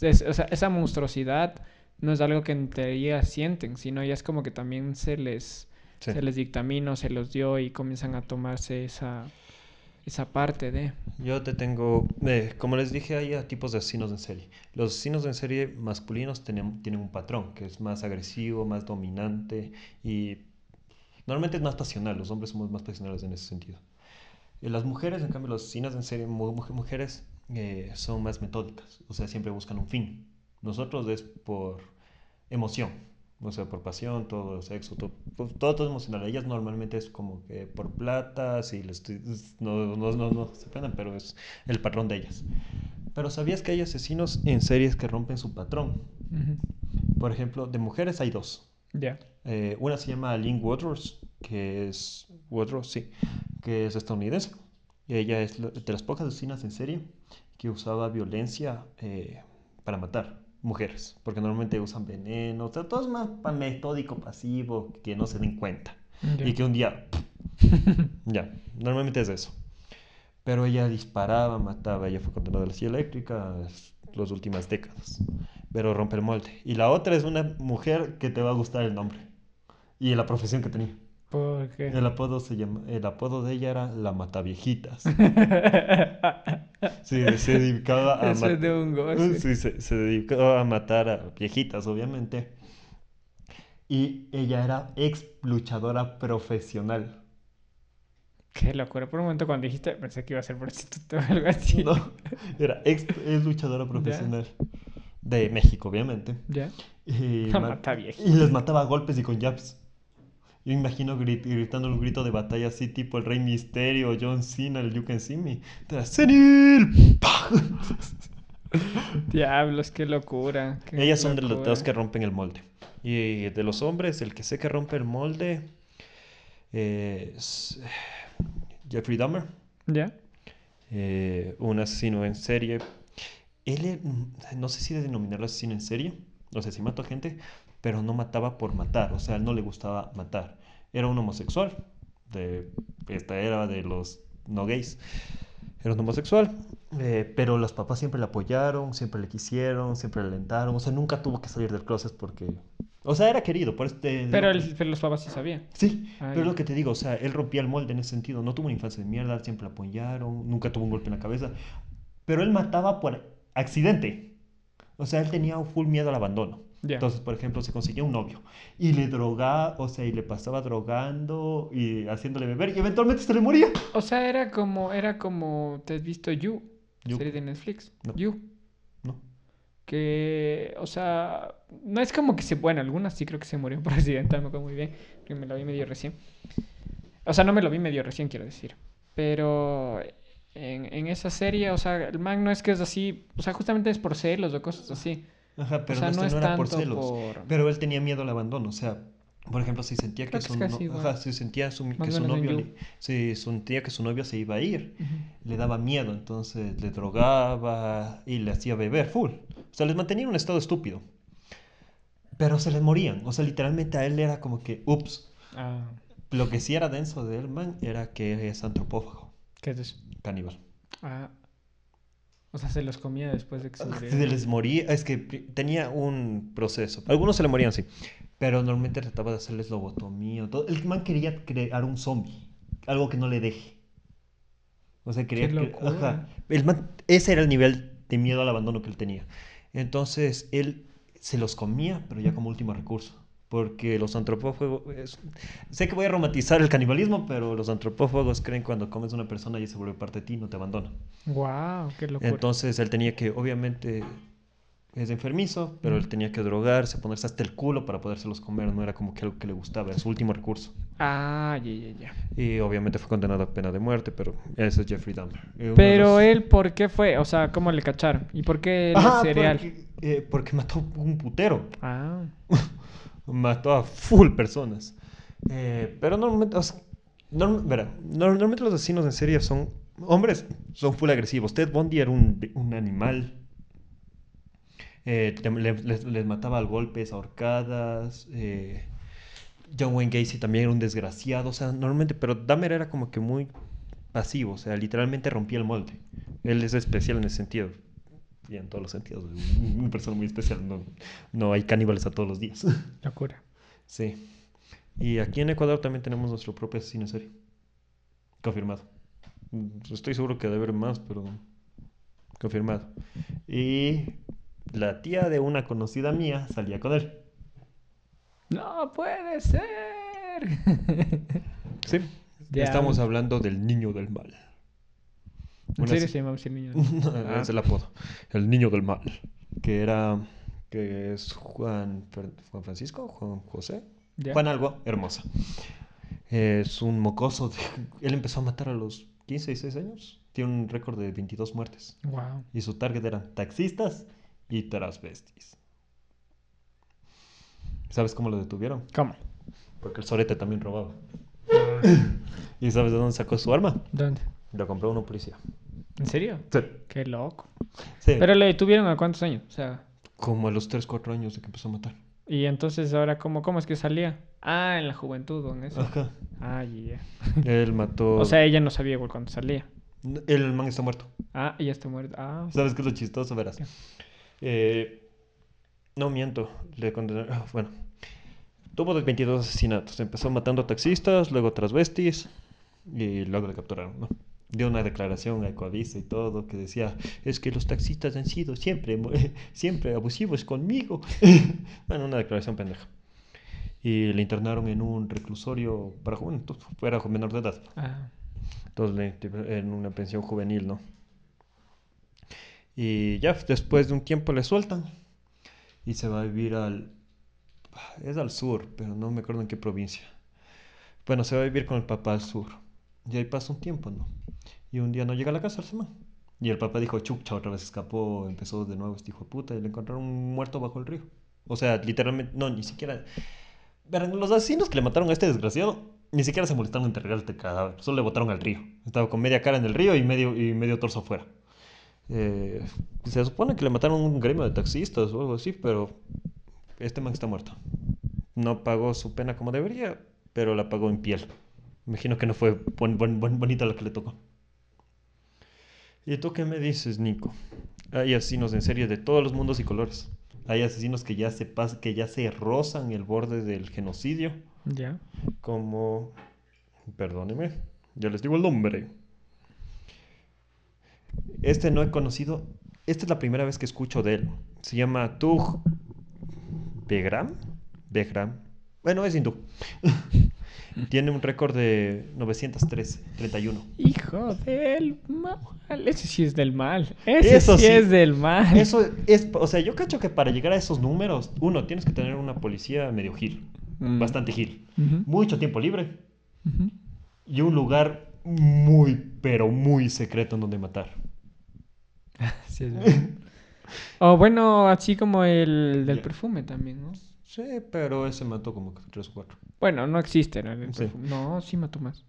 [SPEAKER 2] es- o sea, esa monstruosidad no es algo que en teoría sienten, sino ya es como que también se les,
[SPEAKER 1] Sí.
[SPEAKER 2] se les dictaminó, se los dio y comienzan a tomarse esa, esa parte de...
[SPEAKER 1] Yo te tengo, eh, como les dije, hay tipos de asesinos en serie. Los asesinos en serie masculinos tienen, tienen un patrón que es más agresivo, más dominante y normalmente es más pasional. Los hombres somos más pasionales en ese sentido. Eh, Las mujeres, en cambio, los asesinos en serie, mu- mu- mujeres, eh, son más metódicas, o sea, siempre buscan un fin. Nosotros es por emoción, o sea, por pasión, todo sexo, todo, todo, todo emocional. Ellas normalmente es como que por plata, si les estoy- no, no, no, no se ofendan, pero es el patrón de ellas. Pero ¿sabías que hay asesinos en series que rompen su patrón?
[SPEAKER 2] Ujú.
[SPEAKER 1] Por ejemplo, de mujeres hay dos.
[SPEAKER 2] Ya.
[SPEAKER 1] Eh, una se llama Lynn Woodrose, que es Woodrose, sí, que es estadounidense. Y ella es de las pocas asesinas en serie que usaba violencia eh, para matar mujeres, porque normalmente usan veneno, o sea, todo es más metódico, pasivo, que no se den cuenta. Y que un día, ya, normalmente es eso. Pero ella disparaba, mataba, ella fue condenada a la silla eléctrica las últimas décadas. Pero rompe el molde. Y la otra es una mujer que te va a gustar el nombre. Y la profesión que tenía.
[SPEAKER 2] ¿Por qué?
[SPEAKER 1] El apodo, se llama, el apodo de ella era la Mataviejitas. Sí, se dedicaba a
[SPEAKER 2] Eso es
[SPEAKER 1] matar.
[SPEAKER 2] de un goce.
[SPEAKER 1] Sí, se, se dedicó a matar a viejitas, obviamente. Y ella era ex luchadora profesional.
[SPEAKER 2] Qué locura. Por un momento cuando dijiste pensé que iba a ser prostituta o algo así.
[SPEAKER 1] No, era ex, ex luchadora profesional. De México, obviamente.
[SPEAKER 2] ¿Ya?
[SPEAKER 1] Y,
[SPEAKER 2] La
[SPEAKER 1] ma-
[SPEAKER 2] Mataviejita.
[SPEAKER 1] y les mataba a golpes y con jabs. Yo imagino grit- gritando un grito de batalla así, tipo el Rey Misterio, John Cena, el You Can See Me.
[SPEAKER 2] Diablos, qué locura. qué
[SPEAKER 1] Ellas son de los, de los que rompen el molde. Y de los hombres, el que sé que rompe el molde es Jeffrey Dahmer,
[SPEAKER 2] ¿Ya?
[SPEAKER 1] eh, un asesino en serie. Él, eh, no sé si denominarlo asesino en serie, no sé si mató gente, pero no mataba por matar, o sea, a él no le gustaba matar. Era un homosexual, de esta era de los no gays. Era un homosexual, eh, pero los papás siempre le apoyaron, siempre le quisieron, siempre le alentaron, o sea, nunca tuvo que salir del closet porque... O sea, era querido, por este...
[SPEAKER 2] Pero, el- pero los papás sí sabían.
[SPEAKER 1] Sí, pero es lo que te digo, o sea, él rompía el molde en ese sentido, no tuvo una infancia de mierda, siempre le apoyaron, nunca tuvo un golpe en la cabeza, pero él mataba por accidente. O sea, él tenía un full miedo al abandono. Entonces, por ejemplo, se conseguía un novio y le drogaba, o sea, y le pasaba drogando y haciéndole beber y eventualmente se le moría.
[SPEAKER 2] O sea, era como, era como, ¿te has visto You?
[SPEAKER 1] You.
[SPEAKER 2] Serie de Netflix.
[SPEAKER 1] No.
[SPEAKER 2] You.
[SPEAKER 1] No.
[SPEAKER 2] Que, o sea, no es como que se, bueno, algunas sí creo que se murió por accidente, me acuerdo muy bien, que me lo vi medio recién. O sea, no me lo vi medio recién, quiero decir. Pero en, en esa serie, o sea, el man no es que es así, o sea, justamente es por celos o cosas así.
[SPEAKER 1] Ajá, pero
[SPEAKER 2] o sea,
[SPEAKER 1] no,
[SPEAKER 2] no,
[SPEAKER 1] este
[SPEAKER 2] es
[SPEAKER 1] no era por celos.
[SPEAKER 2] por...
[SPEAKER 1] Pero él tenía miedo al abandono, o sea, por ejemplo, si sentía que su, no- ajá, si sentía su- que su novio, le- si sentía que su novio se iba a ir,
[SPEAKER 2] Ujú.
[SPEAKER 1] le daba miedo, entonces le drogaba y le hacía beber full. O sea, les mantenía en un estado estúpido. Pero se les morían, o sea, literalmente a él era como que, ups.
[SPEAKER 2] Ah,
[SPEAKER 1] Lo que sí era denso de él, man, era que es antropófago,
[SPEAKER 2] ¿qué es eso?
[SPEAKER 1] caníbal.
[SPEAKER 2] Ah, o sea, se los comía después de que se
[SPEAKER 1] Se les moría, es que tenía un proceso. Algunos se le morían, sí. Pero normalmente trataba de hacerles lobotomía. Todo. El man quería crear un zombie. Algo que no le deje. O sea, quería
[SPEAKER 2] Qué.
[SPEAKER 1] Ajá. El man- ese era el nivel de miedo al abandono que él tenía. Entonces, él se los comía, pero ya como último recurso. Porque los antropófagos... es- Sé que voy a romantizar el canibalismo, pero los antropófagos creen cuando comes a una persona y se vuelve parte de ti, no te abandona.
[SPEAKER 2] Wow, qué locura.
[SPEAKER 1] Entonces él tenía que, obviamente, es enfermizo, pero él tenía que drogarse, ponerse hasta el culo para podérselos comer, no era como que algo que le gustaba, era su último recurso.
[SPEAKER 2] Ah, ya, ya, ya.
[SPEAKER 1] Y obviamente fue condenado a pena de muerte, pero ese es Jeffrey Dahmer.
[SPEAKER 2] Pero
[SPEAKER 1] los-
[SPEAKER 2] él, ¿por qué fue? O sea, ¿cómo le cacharon? ¿Y por qué el
[SPEAKER 1] Ah,
[SPEAKER 2] cereal?
[SPEAKER 1] Porque, eh, porque mató un putero,
[SPEAKER 2] Ah,
[SPEAKER 1] mató a full personas. Eh, pero normalmente, los asesinos en serie son hombres, son full agresivos. Ted Bundy era un, animal. Eh, les, mataba a golpes, a horcadas. eh, John Wayne Gacy también era un desgraciado. O sea, normalmente, pero Dahmer era como que muy pasivo. O sea, literalmente rompía el molde. Él es especial en ese sentido. Y en todos los sentidos. Una persona muy especial. No, no hay caníbales a todos los días.
[SPEAKER 2] locura.
[SPEAKER 1] Sí. Y aquí en Ecuador también tenemos nuestro propio asesino en serie. Confirmado. Mm, Estoy seguro que debe haber más, pero confirmado. Y la tía de una conocida mía salía con él.
[SPEAKER 2] No puede ser.
[SPEAKER 1] Sí.
[SPEAKER 2] Ya.
[SPEAKER 1] Estamos hablando del niño del mal.
[SPEAKER 2] ¿En serio se llamaba así el niño? Ah.
[SPEAKER 1] es el apodo. El niño del mal. Que era. Que es Juan, Juan Francisco, Juan José.
[SPEAKER 2] Ya.
[SPEAKER 1] Juan algo, hermosa. Es un mocoso. de- Él empezó a matar a los 15, 16 años. Tiene un récord de 22 muertes.
[SPEAKER 2] Wow.
[SPEAKER 1] Y su target eran taxistas y transvestis. ¿Sabes cómo lo detuvieron?
[SPEAKER 2] ¿Cómo?
[SPEAKER 1] Porque el sorete también robaba.
[SPEAKER 2] Ah,
[SPEAKER 1] ¿Y sabes de dónde sacó su arma?
[SPEAKER 2] ¿Dónde?
[SPEAKER 1] Lo compró una policía.
[SPEAKER 2] ¿En serio?
[SPEAKER 1] Sí.
[SPEAKER 2] Qué loco.
[SPEAKER 1] Sí.
[SPEAKER 2] Pero le detuvieron a cuántos años? O sea,
[SPEAKER 1] Como a los 3, 4 años de que empezó a matar.
[SPEAKER 2] y entonces ahora, ¿cómo, cómo es que salía? Ah, en la juventud, ¿o en eso?
[SPEAKER 1] Ajá.
[SPEAKER 2] Ah, ya.
[SPEAKER 1] Él mató.
[SPEAKER 2] O sea, ella no sabía igual cuando salía.
[SPEAKER 1] El man está muerto.
[SPEAKER 2] Ah, ya está muerto. Ah,
[SPEAKER 1] ¿Sabes qué es lo chistoso? Verás.
[SPEAKER 2] ¿Qué?
[SPEAKER 1] Eh, no miento. Le condenaron. ah, Bueno. Tuvo 22 asesinatos. Empezó matando taxistas, luego transvestis y luego le capturaron, ¿no? Dio una declaración a Ecoavisa y todo que decía, es que los taxistas han sido siempre, siempre abusivos conmigo. bueno, una declaración pendeja. Y le internaron en un reclusorio para jóvenes, era menor de edad.
[SPEAKER 2] ah.
[SPEAKER 1] Entonces, en una pensión juvenil, ¿no? Y ya después de un tiempo le sueltan y se va a vivir al... Es al sur, pero no me acuerdo en qué provincia. Bueno, se va a vivir con el papá al sur. Y ahí pasa un tiempo, ¿no? Y un día no llega a la casa el semana. Y el papá dijo, chucha, otra vez escapó, empezó de nuevo este hijo de puta y le encontraron muerto bajo el río. O sea, literalmente, no, ni siquiera... Verán, los asesinos que le mataron a este desgraciado ni siquiera se molestaron en enterrar el cadáver, solo le botaron al río. Estaba con media cara en el río y medio, y medio torso afuera. Eh, se supone que le mataron un gremio de taxistas o algo así, pero este man está muerto. No pagó su pena como debería, pero la pagó en piel. Imagino que no fue bonita la que le tocó. ¿Y tú qué me dices, Nico? Hay asesinos en serie de todos los mundos y colores. Hay asesinos que ya se pas- que ya se rozan el borde del genocidio
[SPEAKER 2] Ya.
[SPEAKER 1] como... Perdóneme, ya les digo el nombre. Este no he conocido... Esta es la primera vez que escucho de él. Se llama Tug Begram. Begram. Bueno, es hindú. Tiene un récord de 913, 31.
[SPEAKER 2] Hijo del mal. Ese sí es del mal. Ese
[SPEAKER 1] Eso
[SPEAKER 2] sí,
[SPEAKER 1] sí.
[SPEAKER 2] es del mal.
[SPEAKER 1] Eso es... O sea, yo cacho que para llegar a esos números, uno, tienes que tener una policía medio gil.
[SPEAKER 2] Mm.
[SPEAKER 1] Bastante gil. Mucho tiempo libre. y un lugar muy, pero muy secreto en donde matar.
[SPEAKER 2] Sí, es verdad. O bueno, así como el del perfume también, ¿no?
[SPEAKER 1] Sí, pero ese mató como tres o cuatro.
[SPEAKER 2] Bueno, no existe ¿no? el
[SPEAKER 1] Sí.
[SPEAKER 2] perfume. No, sí mató más.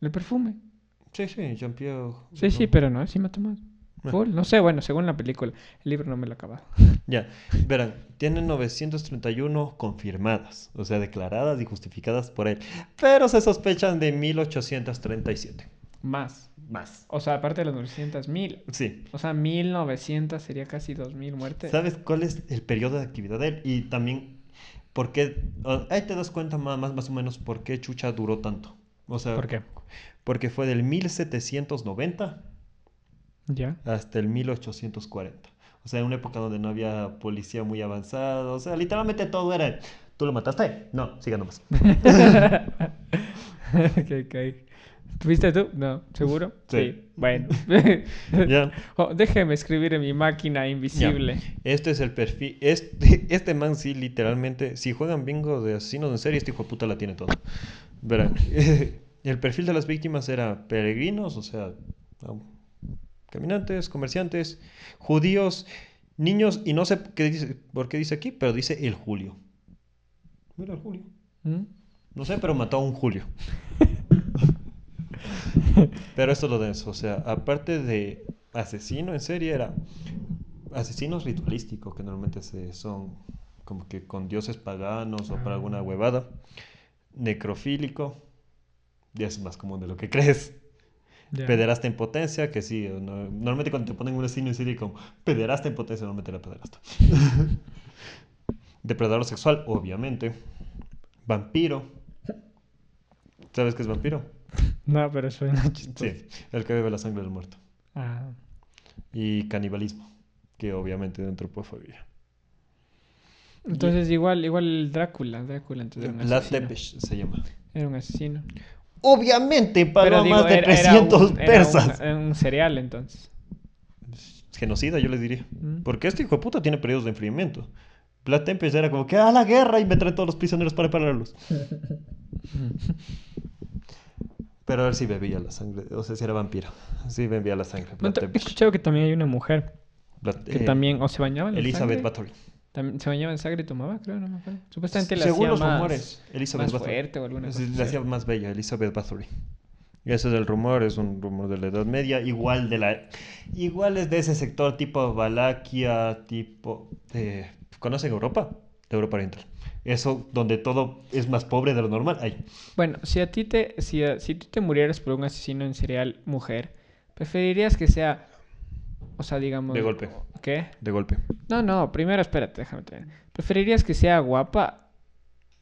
[SPEAKER 2] El perfume.
[SPEAKER 1] Sí, sí, Jean-Pierre.
[SPEAKER 2] Sí, sí, pero no, sí mató más.
[SPEAKER 1] Ah.
[SPEAKER 2] Full. No sé, bueno, según la película. El libro no me lo he acabado.
[SPEAKER 1] Ya, verán, tiene 931 confirmadas, o sea, declaradas y justificadas por él, pero se sospechan de 1837.
[SPEAKER 2] Más.
[SPEAKER 1] Más.
[SPEAKER 2] O sea, aparte de las 900, mil.
[SPEAKER 1] Sí.
[SPEAKER 2] O sea, 1900 sería casi 2000 muertes.
[SPEAKER 1] ¿Sabes cuál es el periodo de actividad de él? Y también, ¿por qué? ah, Ahí te das cuenta más, más, más o menos por qué Chucha duró tanto. O sea,
[SPEAKER 2] ¿Por qué?
[SPEAKER 1] porque fue del 1790
[SPEAKER 2] Ya.
[SPEAKER 1] hasta el 1840. O sea, en una época donde no había policía muy avanzada. O sea, literalmente todo era, ¿tú lo mataste? No, siga nomás.
[SPEAKER 2] ok, ok. ¿Tuviste tú? No, ¿seguro?
[SPEAKER 1] Sí.
[SPEAKER 2] Bueno.
[SPEAKER 1] Ya.
[SPEAKER 2] Oh, déjeme escribir en mi máquina invisible.
[SPEAKER 1] Este es el perfil. Este, este man sí, literalmente, si juegan bingo de asesinos en serie, este hijo de puta la tiene toda. Verán, el perfil de las víctimas era peregrinos, o sea, caminantes, comerciantes, judíos, niños, y no sé qué dice, por qué dice aquí, pero dice el Julio. Mira el Julio.
[SPEAKER 2] ¿Mm?
[SPEAKER 1] No sé, pero mató a un Julio. Pero esto es lo denso, o sea, aparte de asesino en serie, era asesinos ritualísticos, que normalmente se, son como que con dioses paganos o para alguna huevada. Necrofílico, ya es más común de lo que crees. Pederasta en potencia, que sí, no- normalmente cuando te ponen un asesino en serie como pederasta en potencia, normalmente era pederasta. Depredador sexual, obviamente. Vampiro. ¿Sabes qué es vampiro?
[SPEAKER 2] No, pero suena chistoso.
[SPEAKER 1] Sí, el que bebe la sangre del muerto.
[SPEAKER 2] Ah.
[SPEAKER 1] Y canibalismo, que obviamente dentro puede familia.
[SPEAKER 2] Entonces, igual, igual Drácula. Drácula entonces era un
[SPEAKER 1] Vlad. Tepes se llama.
[SPEAKER 2] Era un asesino.
[SPEAKER 1] Obviamente, para
[SPEAKER 2] digo,
[SPEAKER 1] más de
[SPEAKER 2] era- era
[SPEAKER 1] 300
[SPEAKER 2] un-
[SPEAKER 1] persas.
[SPEAKER 2] un, era un cereal, entonces.
[SPEAKER 1] Genocida, yo les diría.
[SPEAKER 2] Mm.
[SPEAKER 1] Porque este hijo de puta tiene periodos de enfriamiento. Vlad Tepes era como que a la guerra y me traen todos los prisioneros para pararlos. Pero él sí bebía la sangre, o sea, sí era vampiro. Sí bebía la sangre.
[SPEAKER 2] No, he escuchado que también hay una mujer que
[SPEAKER 1] eh,
[SPEAKER 2] también o se bañaba en
[SPEAKER 1] Elizabeth. Bathory.
[SPEAKER 2] También se bañaba en sangre y tomaba, creo, no me acuerdo. Supuestamente la
[SPEAKER 1] Según
[SPEAKER 2] hacía
[SPEAKER 1] los
[SPEAKER 2] más,
[SPEAKER 1] rumores, Elizabeth
[SPEAKER 2] más
[SPEAKER 1] Bathory.
[SPEAKER 2] fuerte o alguna cosa.
[SPEAKER 1] La hacía más bella, Elizabeth Bathory. Y ese es el rumor, es un rumor de la Edad Media, igual de la igual es de ese sector tipo Valaquia, tipo de ¿conocen Europa? De Europa Oriental. Eso donde todo es más pobre de lo normal. Ahí.
[SPEAKER 2] Bueno, si a ti te, si, a- si tú te murieras por un asesino en serial mujer, ¿Preferirías que sea, o sea, digamos...
[SPEAKER 1] De golpe.
[SPEAKER 2] ¿Qué?
[SPEAKER 1] De golpe.
[SPEAKER 2] No, no, primero espérate, déjame terminar. ¿Preferirías que sea guapa?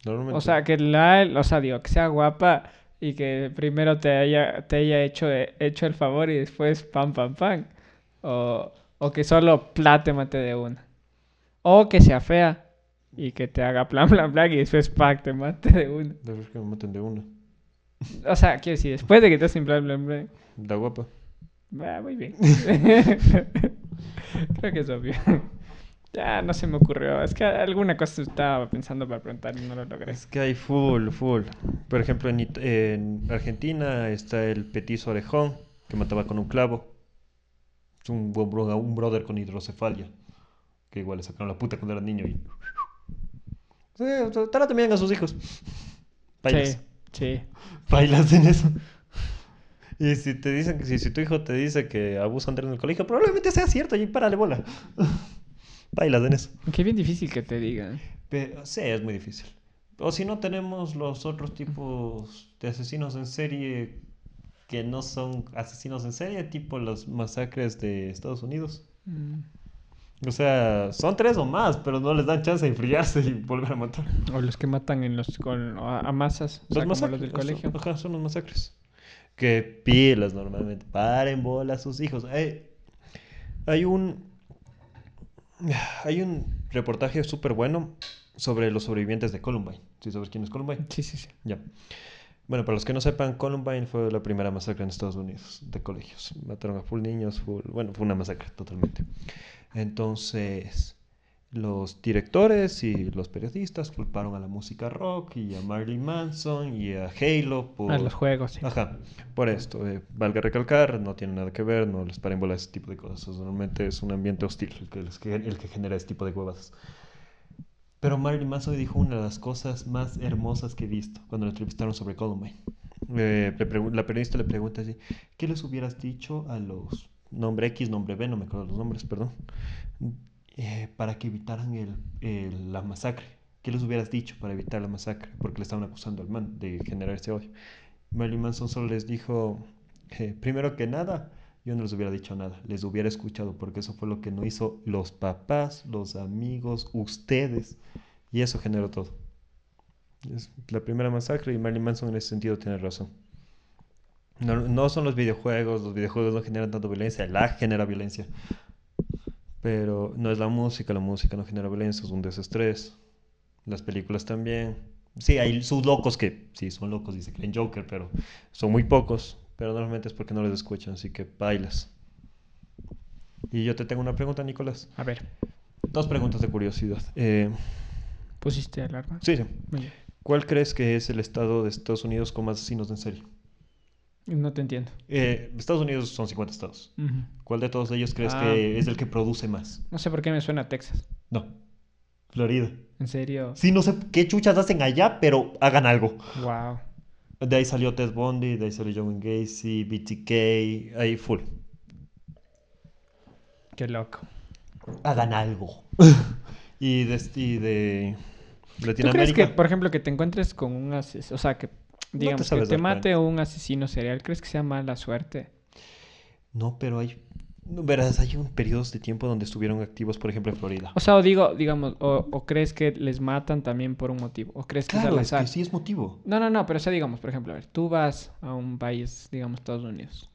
[SPEAKER 1] Normalmente.
[SPEAKER 2] O sea, que la, o sea, digo, que sea guapa y que primero te haya, te haya hecho, hecho el favor y después pam, pam, pam. O, o que solo plate mate de una. O que sea fea y que te haga plan, plan, plan y después pack te mate de una.
[SPEAKER 1] De que me maten de una.
[SPEAKER 2] O sea, quiero decir, después de que te hacen plan, plan, plan.
[SPEAKER 1] La guapa.
[SPEAKER 2] Va, muy bien. Creo que es obvio. Ya no se me ocurrió. Es que alguna cosa estaba pensando para preguntar y no lo logré.
[SPEAKER 1] Es que hay full, full. Por ejemplo, en, en Argentina está el petizo orejón que mataba con un clavo. Es un, un brother con hidrocefalia. Que igual le sacaron la puta cuando era niño y. Traten bien a sus hijos. Bailas.
[SPEAKER 2] Sí, sí.
[SPEAKER 1] Bailas en eso. Y si te dicen que si, si tu hijo te dice que abusan de él en el colegio, probablemente sea cierto y párale bola. Bailas en eso.
[SPEAKER 2] Qué bien difícil que te digan.
[SPEAKER 1] Pero sí, es muy difícil. O si no, tenemos los otros tipos de asesinos en serie que no son asesinos en serie, tipo las masacres de Estados Unidos.
[SPEAKER 2] Mm.
[SPEAKER 1] O sea, son tres o más, pero no les dan chance de enfriarse y volver a matar.
[SPEAKER 2] O los que matan en los con, a, a masas. O sea,
[SPEAKER 1] Los
[SPEAKER 2] como
[SPEAKER 1] masacres.
[SPEAKER 2] los del colegio.
[SPEAKER 1] Ajá, son los masacres. Que pilas normalmente. Paren bola a sus hijos. Hay, hay un. Hay un reportaje súper bueno sobre los sobrevivientes de Columbine. ¿Sí sabes quién es Columbine?
[SPEAKER 2] Sí, sí, sí.
[SPEAKER 1] Ya. Bueno, para los que no sepan, Columbine fue la primera masacre en Estados Unidos de colegios. Mataron a full niños, full... Bueno, fue una masacre totalmente. Entonces, los directores y los periodistas culparon a la música rock y a Marilyn Manson y a Halo por...
[SPEAKER 2] A los juegos, sí.
[SPEAKER 1] Ajá, por esto. eh, valga recalcar, no tiene nada que ver, no les paren bola ese tipo de cosas. Normalmente es un ambiente hostil el que, el genera ese tipo de huevadas. Pero Marilyn Manson dijo una de las cosas más hermosas que he visto cuando le entrevistaron sobre Columbine. Eh, la periodista le pregunta así, ¿qué les hubieras dicho a los nombre X, nombre B, no me acuerdo los nombres, perdón, eh, para que evitaran el, el- la masacre? ¿Qué les hubieras dicho para evitar la masacre? Porque le estaban acusando al man de generar ese odio. Marilyn Manson solo les dijo, eh, primero que nada, yo no les hubiera dicho nada, les hubiera escuchado, porque eso fue lo que no hizo los papás, los amigos, ustedes, y eso generó todo. Es la primera masacre y Marilyn Manson en ese sentido tiene razón. No, no son los videojuegos, los videojuegos no generan tanto violencia, la genera violencia. Pero no es la música, la música no genera violencia, es un desestrés. Las películas también. Sí, hay sus locos que sí son locos y se creen Joker, pero son muy pocos. Pero normalmente es porque no les escuchan, así que bailas. Y yo te tengo una pregunta, Nicolás.
[SPEAKER 2] A ver,
[SPEAKER 1] Dos preguntas de curiosidad. Eh,
[SPEAKER 2] pusiste alarma.
[SPEAKER 1] sí, sí. ¿Cuál crees que es el estado de Estados Unidos con más asesinos en serie?
[SPEAKER 2] No te entiendo.
[SPEAKER 1] Eh, Estados Unidos son 50 estados. ¿Cuál de todos ellos crees
[SPEAKER 2] Ah.
[SPEAKER 1] que es el que produce más?
[SPEAKER 2] No sé por qué me suena a Texas.
[SPEAKER 1] No. Florida.
[SPEAKER 2] En serio.
[SPEAKER 1] Sí, no sé qué chuchas hacen allá, pero hagan algo.
[SPEAKER 2] Wow.
[SPEAKER 1] De ahí salió Ted Bundy, de ahí salió John Gacy, BTK, ahí full.
[SPEAKER 2] Qué loco.
[SPEAKER 1] Hagan algo. y de, y de
[SPEAKER 2] ¿Tú crees que, por ejemplo, que te encuentres con un o sea, que digamos que
[SPEAKER 1] sabes
[SPEAKER 2] te mate un asesino serial, ¿crees que sea mala suerte?
[SPEAKER 1] No, pero hay... No, verás, hay un periodos de tiempo donde estuvieron activos, por ejemplo, en Florida.
[SPEAKER 2] O sea, o digo, digamos, o, o crees que les matan también por un motivo, o crees que
[SPEAKER 1] Claro,
[SPEAKER 2] es
[SPEAKER 1] es
[SPEAKER 2] al azar.
[SPEAKER 1] que sí es motivo.
[SPEAKER 2] No, no, no, pero o sea, digamos, por ejemplo, a ver, tú vas a un país, digamos, Estados Unidos.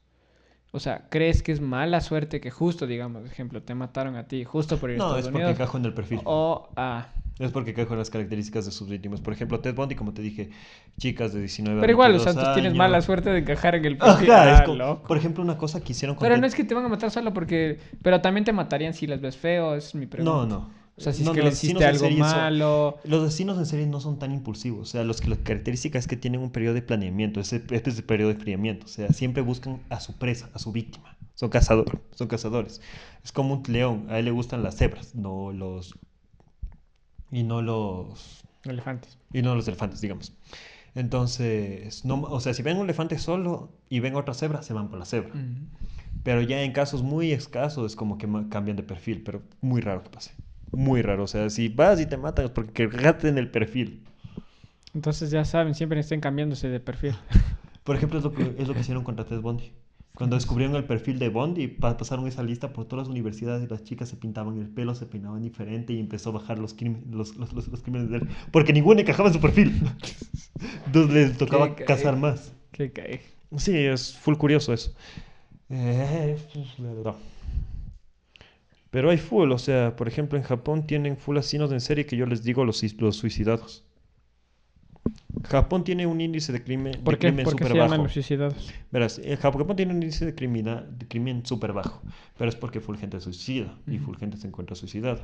[SPEAKER 2] O sea, ¿crees que es mala suerte que justo, digamos, por ejemplo, te mataron a ti justo por ir a
[SPEAKER 1] No,
[SPEAKER 2] Estados
[SPEAKER 1] es porque
[SPEAKER 2] Unidos?
[SPEAKER 1] encajo en el perfil.
[SPEAKER 2] O, ah,
[SPEAKER 1] Es porque encajo en las características de sus víctimas. Por ejemplo, Ted Bundy, como te dije, chicas de 19 a
[SPEAKER 2] pero igual, o
[SPEAKER 1] 22
[SPEAKER 2] sea, tú tienes
[SPEAKER 1] años.
[SPEAKER 2] mala suerte de encajar en el.
[SPEAKER 1] Ajá, es
[SPEAKER 2] Ah,
[SPEAKER 1] como- por ejemplo, una cosa que hicieron con
[SPEAKER 2] Pero
[SPEAKER 1] Ted-
[SPEAKER 2] no es que te van a matar solo porque... Pero también te matarían si las ves feo, es mi pregunta.
[SPEAKER 1] No, no.
[SPEAKER 2] O sea, si es
[SPEAKER 1] No,
[SPEAKER 2] que
[SPEAKER 1] no,
[SPEAKER 2] le
[SPEAKER 1] los
[SPEAKER 2] hiciste algo
[SPEAKER 1] son-
[SPEAKER 2] malo...
[SPEAKER 1] Los asesinos en serie no son tan impulsivos. O sea, los que la característica es que tienen un periodo de planeamiento. Ese, este es el periodo de enfriamiento. O sea, siempre buscan a su presa, a su víctima. Son cazadores. Son cazadores. Es como un león. A él le gustan las cebras, no los. Y no los.
[SPEAKER 2] Elefantes.
[SPEAKER 1] Y no los elefantes, digamos. Entonces, no, o sea, si ven un elefante solo y ven otra cebra, se van por la cebra.
[SPEAKER 2] Mm.
[SPEAKER 1] Pero ya en casos muy escasos es como que cambian de perfil, pero muy raro que pase. Muy raro. O sea, si vas y te matan es porque en el perfil.
[SPEAKER 2] Entonces ya saben, siempre estén cambiándose de perfil.
[SPEAKER 1] Por ejemplo, es lo que, es lo que hicieron contra Ted Bundy. Cuando descubrieron el perfil de Bondi, pa- pasaron esa lista por todas las universidades y las chicas se pintaban el pelo, se peinaban diferente y empezó a bajar los, crim- los, los, los- los crímenes de él. Porque ninguno encajaba en su perfil. Entonces les tocaba cazar más.
[SPEAKER 2] ¿Qué cae?
[SPEAKER 1] Sí, es full curioso eso. Eh, pues, la verdad. Pero hay full, o sea, por ejemplo, en Japón tienen full asesinos en serie que yo les digo los suicidados. Japón tiene un índice de crimen, de
[SPEAKER 2] ¿Por qué?
[SPEAKER 1] crimen
[SPEAKER 2] ¿Por qué se
[SPEAKER 1] súper
[SPEAKER 2] llaman
[SPEAKER 1] bajo.
[SPEAKER 2] suicidados?
[SPEAKER 1] Verás, el Japón tiene un índice de, crimina- de crimen súper bajo, pero es porque full gente se suicida y
[SPEAKER 2] Ujú.
[SPEAKER 1] full gente se encuentra suicidada.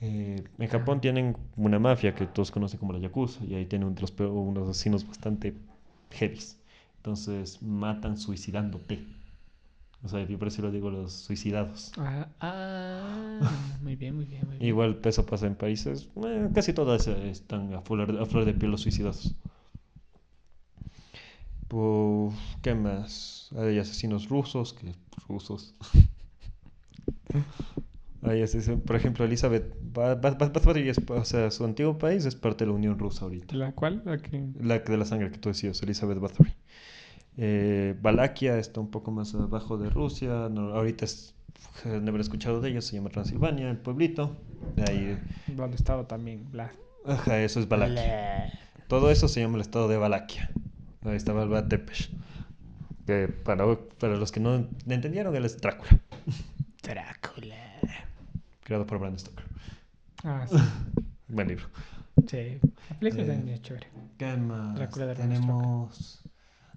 [SPEAKER 1] Eh, en Japón tienen una mafia que todos conocen como la Yakuza y ahí tienen pe- unos asesinos bastante heavies. Entonces matan suicidándote. O sea, yo por eso lo digo los suicidados.
[SPEAKER 2] Ah, ah, muy bien, muy bien, muy bien.
[SPEAKER 1] Igual eso pasa en países, eh, casi todas están a flor, a flor de piel los suicidados. Pues, ¿qué más? Hay asesinos rusos, que rusos. Hay asesinos, por ejemplo, Elizabeth o sea, su antiguo país es parte de la Unión Rusa ahorita.
[SPEAKER 2] ¿La cual? La que...
[SPEAKER 1] La de la sangre que tú decías, Elizabeth Bathory. Eh, Valaquia está un poco más abajo de Rusia. no- ahorita es, no haber escuchado de ellos, se llama Transilvania, el pueblito. De ahí,
[SPEAKER 2] Donde estaba también Bla.
[SPEAKER 1] ajá, eso es Valaquia. Todo eso se llama el estado de Valaquia. Ahí estaba el Tepesh. Que para, para los que no entendieron, él es Drácula,
[SPEAKER 2] Drácula.
[SPEAKER 1] creado por Bram Stoker.
[SPEAKER 2] Ah, sí.
[SPEAKER 1] Buen libro.
[SPEAKER 2] sí. La película
[SPEAKER 1] Eh,
[SPEAKER 2] también es chévere.
[SPEAKER 1] ¿Qué más?
[SPEAKER 2] Drácula de
[SPEAKER 1] tenemos.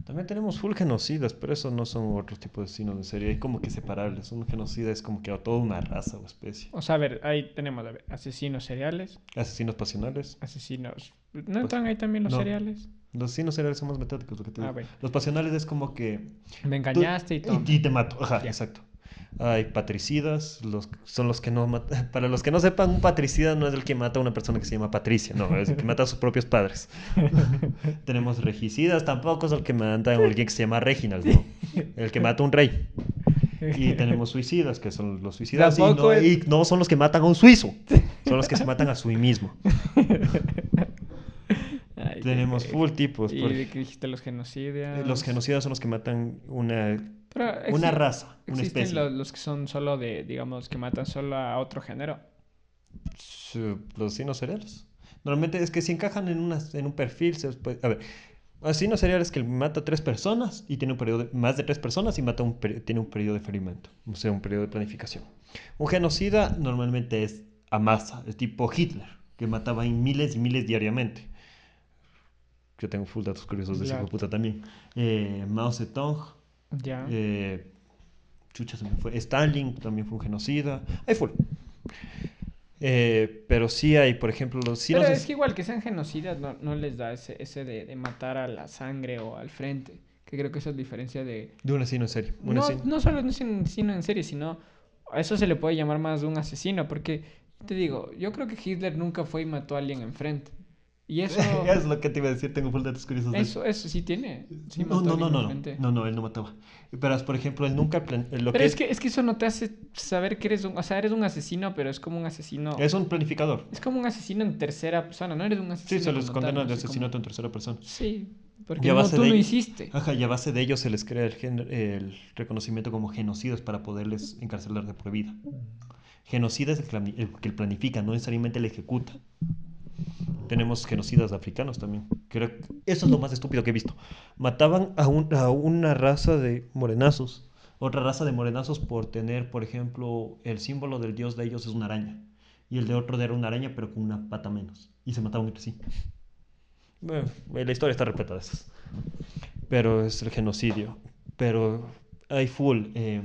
[SPEAKER 1] También tenemos full genocidas, pero eso no son otros tipos de asesinos en serie. Hay como que separables. Un genocida es como que a toda una raza o especie.
[SPEAKER 2] O sea, a ver, ahí tenemos a ver, asesinos seriales,
[SPEAKER 1] Asesinos pasionales.
[SPEAKER 2] asesinos... ¿No entran ahí también los
[SPEAKER 1] no.
[SPEAKER 2] seriales?
[SPEAKER 1] Los asesinos seriales son más metódicos, lo que te
[SPEAKER 2] Ah, bueno.
[SPEAKER 1] Los pasionales es como que.
[SPEAKER 2] Me
[SPEAKER 1] tú-
[SPEAKER 2] engañaste y todo.
[SPEAKER 1] Y, te mato. Ajá,
[SPEAKER 2] Ya.
[SPEAKER 1] exacto. Hay patricidas, los, son los que no matan. Para los que no sepan, un patricida no es el que mata a una persona que se llama Patricia, no, es el que mata a sus propios padres. Tenemos regicidas, tampoco es el que mata a alguien que se llama Reginald, no. El que mata a un rey. Y tenemos suicidas, que son los suicidas. Y no,
[SPEAKER 2] es-
[SPEAKER 1] y no son los que matan a un suizo, son los que se matan a sí mismo.
[SPEAKER 2] Ay,
[SPEAKER 1] Tenemos full tipos.
[SPEAKER 2] Y
[SPEAKER 1] por-
[SPEAKER 2] dijiste los genocidas.
[SPEAKER 1] Los genocidas son los que matan una,
[SPEAKER 2] Pero
[SPEAKER 1] una raza, una
[SPEAKER 2] Existen
[SPEAKER 1] especie.
[SPEAKER 2] los, los que son solo de, digamos, que matan solo a otro género.
[SPEAKER 1] Los asesinos seriales. Normalmente es que si encajan en, una, en un perfil, se puede- A ver, asesino serial es que mata a tres personas y tiene un periodo de, más de tres personas y mata un, tiene un periodo de ferimento, o sea, un periodo de planificación. Un genocida normalmente es a masa, es tipo Hitler, que mataba en miles y miles diariamente. Yo tengo full datos curiosos de ese
[SPEAKER 2] Claro.
[SPEAKER 1] puta también. Eh, Mao Zedong,
[SPEAKER 2] Ya.
[SPEAKER 1] eh, chucha se me fue. Stalin también fue un genocida. Hay full. Eh, pero sí hay, por ejemplo, los... sí
[SPEAKER 2] Pero
[SPEAKER 1] los
[SPEAKER 2] es que igual que sean genocidas no, no les da ese, ese de, de matar a la sangre o al frente. Que creo que esa es la diferencia de...
[SPEAKER 1] De un asesino en serie. Un
[SPEAKER 2] No,
[SPEAKER 1] asesino-
[SPEAKER 2] no solo un asesino en serie, sino... A eso se le puede llamar más de un asesino, porque... Te digo, yo creo que Hitler nunca fue y mató a alguien enfrente. Y eso...
[SPEAKER 1] es lo que te iba a decir, tengo full datos curiosos de
[SPEAKER 2] eso, eso sí tiene. Sí
[SPEAKER 1] no, no, no, no, no, no, no, él no mataba. Pero, por ejemplo, él nunca... plan- Lo
[SPEAKER 2] Pero
[SPEAKER 1] que
[SPEAKER 2] es que, es que eso no te hace saber que eres un... O sea, eres un asesino, pero es como un asesino...
[SPEAKER 1] Es un planificador.
[SPEAKER 2] Es como un asesino en tercera persona, no eres un asesino.
[SPEAKER 1] Sí, se les condena de asesinato en tercera persona.
[SPEAKER 2] Sí, porque no, tú
[SPEAKER 1] de ello-
[SPEAKER 2] hiciste.
[SPEAKER 1] Ajá, y a base de ello se les crea el, gen- el reconocimiento como genocidas para poderles encarcelar de por vida. Genocida es el, plani- el que planifica, no necesariamente el ejecuta. Tenemos genocidas africanos también. Creo eso es lo más estúpido que he visto. Mataban a, un- a una raza de morenazos, otra raza de morenazos por tener, por ejemplo, el símbolo del dios de ellos es una araña. Y el de otro era una araña, pero con una pata menos. Y se mataban entre sí. Bueno, la historia está repleta de esas. Pero es el genocidio. Pero hay full. eh,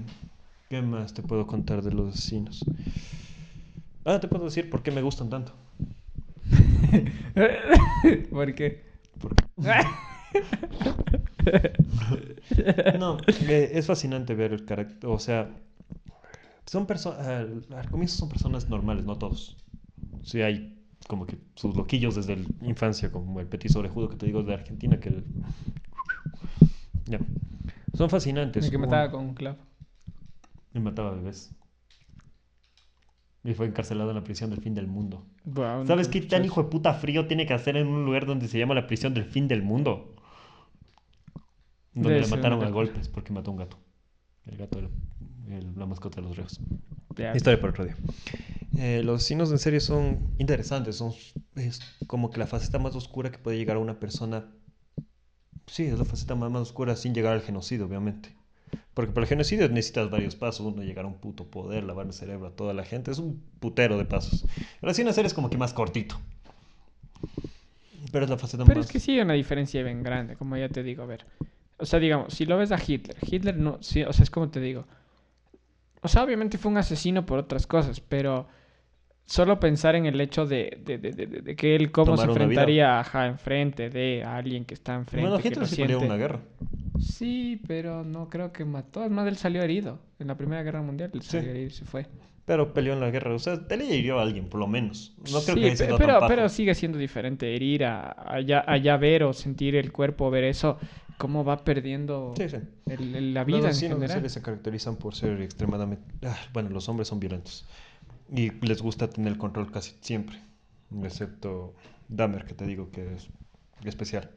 [SPEAKER 1] ¿Qué más te puedo contar de los asesinos? Ah, te puedo decir por qué me gustan tanto.
[SPEAKER 2] ¿Por qué?
[SPEAKER 1] No, es fascinante ver el carácter. O sea, son personas. al comienzo son personas normales, no todos. Sí, hay como que sus loquillos desde la infancia, como el petiso orejudo que te digo de Argentina, que. Ya. Son fascinantes.
[SPEAKER 2] El que mataba con un clavo.
[SPEAKER 1] Y mataba bebés. Y fue encarcelado en la prisión del fin del mundo.
[SPEAKER 2] Wow,
[SPEAKER 1] ¿Sabes
[SPEAKER 2] no,
[SPEAKER 1] qué tan hijo de puta frío tiene que hacer en un lugar donde se llama la prisión del fin del mundo? Donde
[SPEAKER 2] Debe
[SPEAKER 1] le mataron a golpes porque mató a un gato. El gato era el- la mascota de los reos. Historia para otro día. Eh, los signos en serie son interesantes. Son, es como que la faceta más oscura que puede llegar a una persona. Sí, es la faceta más, más oscura sin llegar al genocidio, obviamente. Porque para el genocidio necesitas varios pasos. Uno, llegar a un puto poder, lavar el cerebro a toda la gente. Es un putero de pasos. En serie es como que más cortito. Pero es la faceta
[SPEAKER 2] Pero
[SPEAKER 1] más.
[SPEAKER 2] es que sí hay una diferencia bien grande, como ya te digo, a ver. O sea, digamos, si lo ves a Hitler, Hitler no, sí, o sea, es como te digo. O sea, obviamente fue un asesino por otras cosas, pero solo pensar en el hecho de, de, de, de- de que él cómo
[SPEAKER 1] Tomar
[SPEAKER 2] se enfrentaría ajá, enfrente de alguien que está enfrente.
[SPEAKER 1] Bueno, Hitler peleó
[SPEAKER 2] siente.
[SPEAKER 1] una guerra.
[SPEAKER 2] Sí, pero no creo que mató. Además, él salió herido. En la Primera Guerra Mundial él
[SPEAKER 1] Sí.
[SPEAKER 2] salió herido y se fue.
[SPEAKER 1] Pero peleó en la guerra. O sea, él le hirió a alguien, por lo menos. No creo
[SPEAKER 2] Sí,
[SPEAKER 1] que
[SPEAKER 2] pero,
[SPEAKER 1] pajo.
[SPEAKER 2] pero sigue siendo diferente herir a, a ya, a ya ver o sentir el cuerpo, ver eso, cómo va perdiendo
[SPEAKER 1] Sí, sí.
[SPEAKER 2] el- el- la
[SPEAKER 1] Los
[SPEAKER 2] vida
[SPEAKER 1] asesinos en
[SPEAKER 2] general.
[SPEAKER 1] se caracterizan por ser extremadamente... ah, bueno, los hombres son violentos. Y les gusta tener el control casi siempre. Excepto Dahmer, que te digo que es especial.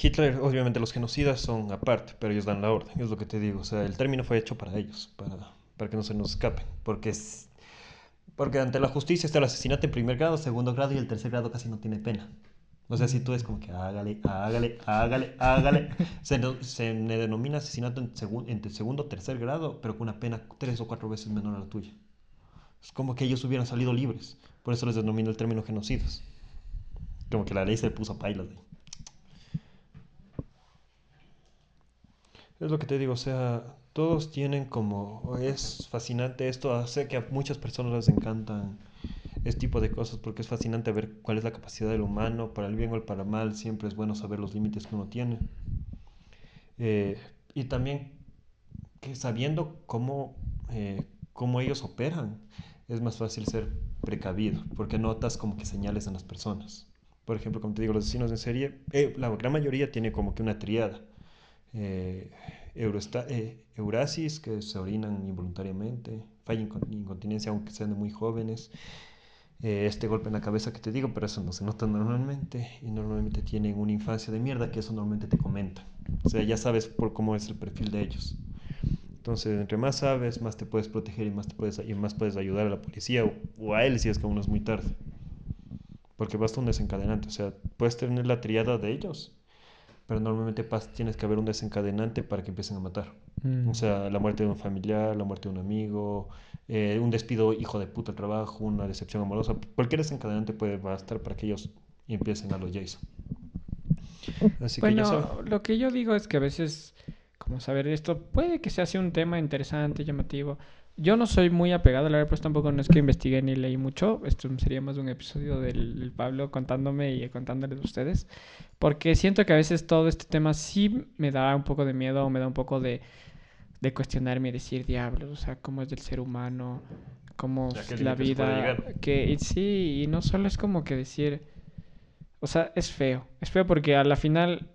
[SPEAKER 1] Hitler, obviamente los genocidas son aparte, pero ellos dan la orden, es lo que te digo. O sea, el término fue hecho para ellos, para, para que no se nos escapen. Porque, es, porque ante la justicia está el asesinato en primer grado, segundo grado y el tercer grado casi no tiene pena. O sea, si tú es como que hágale, hágale, hágale, hágale. Se, se le denomina asesinato en, segun- entre segundo tercer grado, pero con una pena tres o cuatro veces menor a la tuya. Es como que ellos hubieran salido libres. Por eso les denomina el término genocidas. Como que la ley se le puso a pailas. de ahí. Es lo que te digo, o sea, todos tienen como... Es fascinante esto, hace que a muchas personas les encantan este tipo de cosas porque es fascinante ver cuál es la capacidad del humano, para el bien o para el mal, siempre es bueno saber los límites que uno tiene. Eh, y también que sabiendo cómo, eh, cómo ellos operan, es más fácil ser precavido, porque notas como que señales en las personas. Por ejemplo, como te digo, los asesinos en serie, eh, la gran mayoría tiene como que una triada. Eh, eh, Eurasis, que se orinan involuntariamente, falla incon- incontinencia aunque sean de muy jóvenes, eh, este golpe en la cabeza que te digo, pero eso no se nota normalmente, y normalmente tienen una infancia de mierda que eso normalmente te comenta. O sea, ya sabes por cómo es el perfil de ellos. Entonces, entre más sabes, más te puedes proteger y más, te puedes, ayudar a la policía o, a él si es que aún es muy tarde. Porque basta un desencadenante. O sea, puedes tener la triada de ellos, pero normalmente tienes que haber un desencadenante para que empiecen a matar.
[SPEAKER 2] Mm.
[SPEAKER 1] O sea, la muerte de un familiar, la muerte de un amigo, eh, un despido hijo de puta al trabajo, una decepción amorosa. Cualquier desencadenante puede bastar para que ellos empiecen a los Jason. Así que ya
[SPEAKER 2] bueno,
[SPEAKER 1] saben.
[SPEAKER 2] lo que yo digo es que a veces, como saber esto, puede que sea así un tema interesante, llamativo. Yo no soy muy apegado, la verdad, pues tampoco no es que investigué ni leí mucho. Esto sería más un episodio del, Pablo contándome y contándoles a ustedes. Porque siento que a veces todo este tema sí me da un poco de miedo o me da un poco de, de cuestionarme y decir, diablos, o sea, cómo es del ser humano, cómo
[SPEAKER 1] ¿qué
[SPEAKER 2] la vida. Que y sí, y no solo es como que decir. O sea, es feo. Es feo porque a la final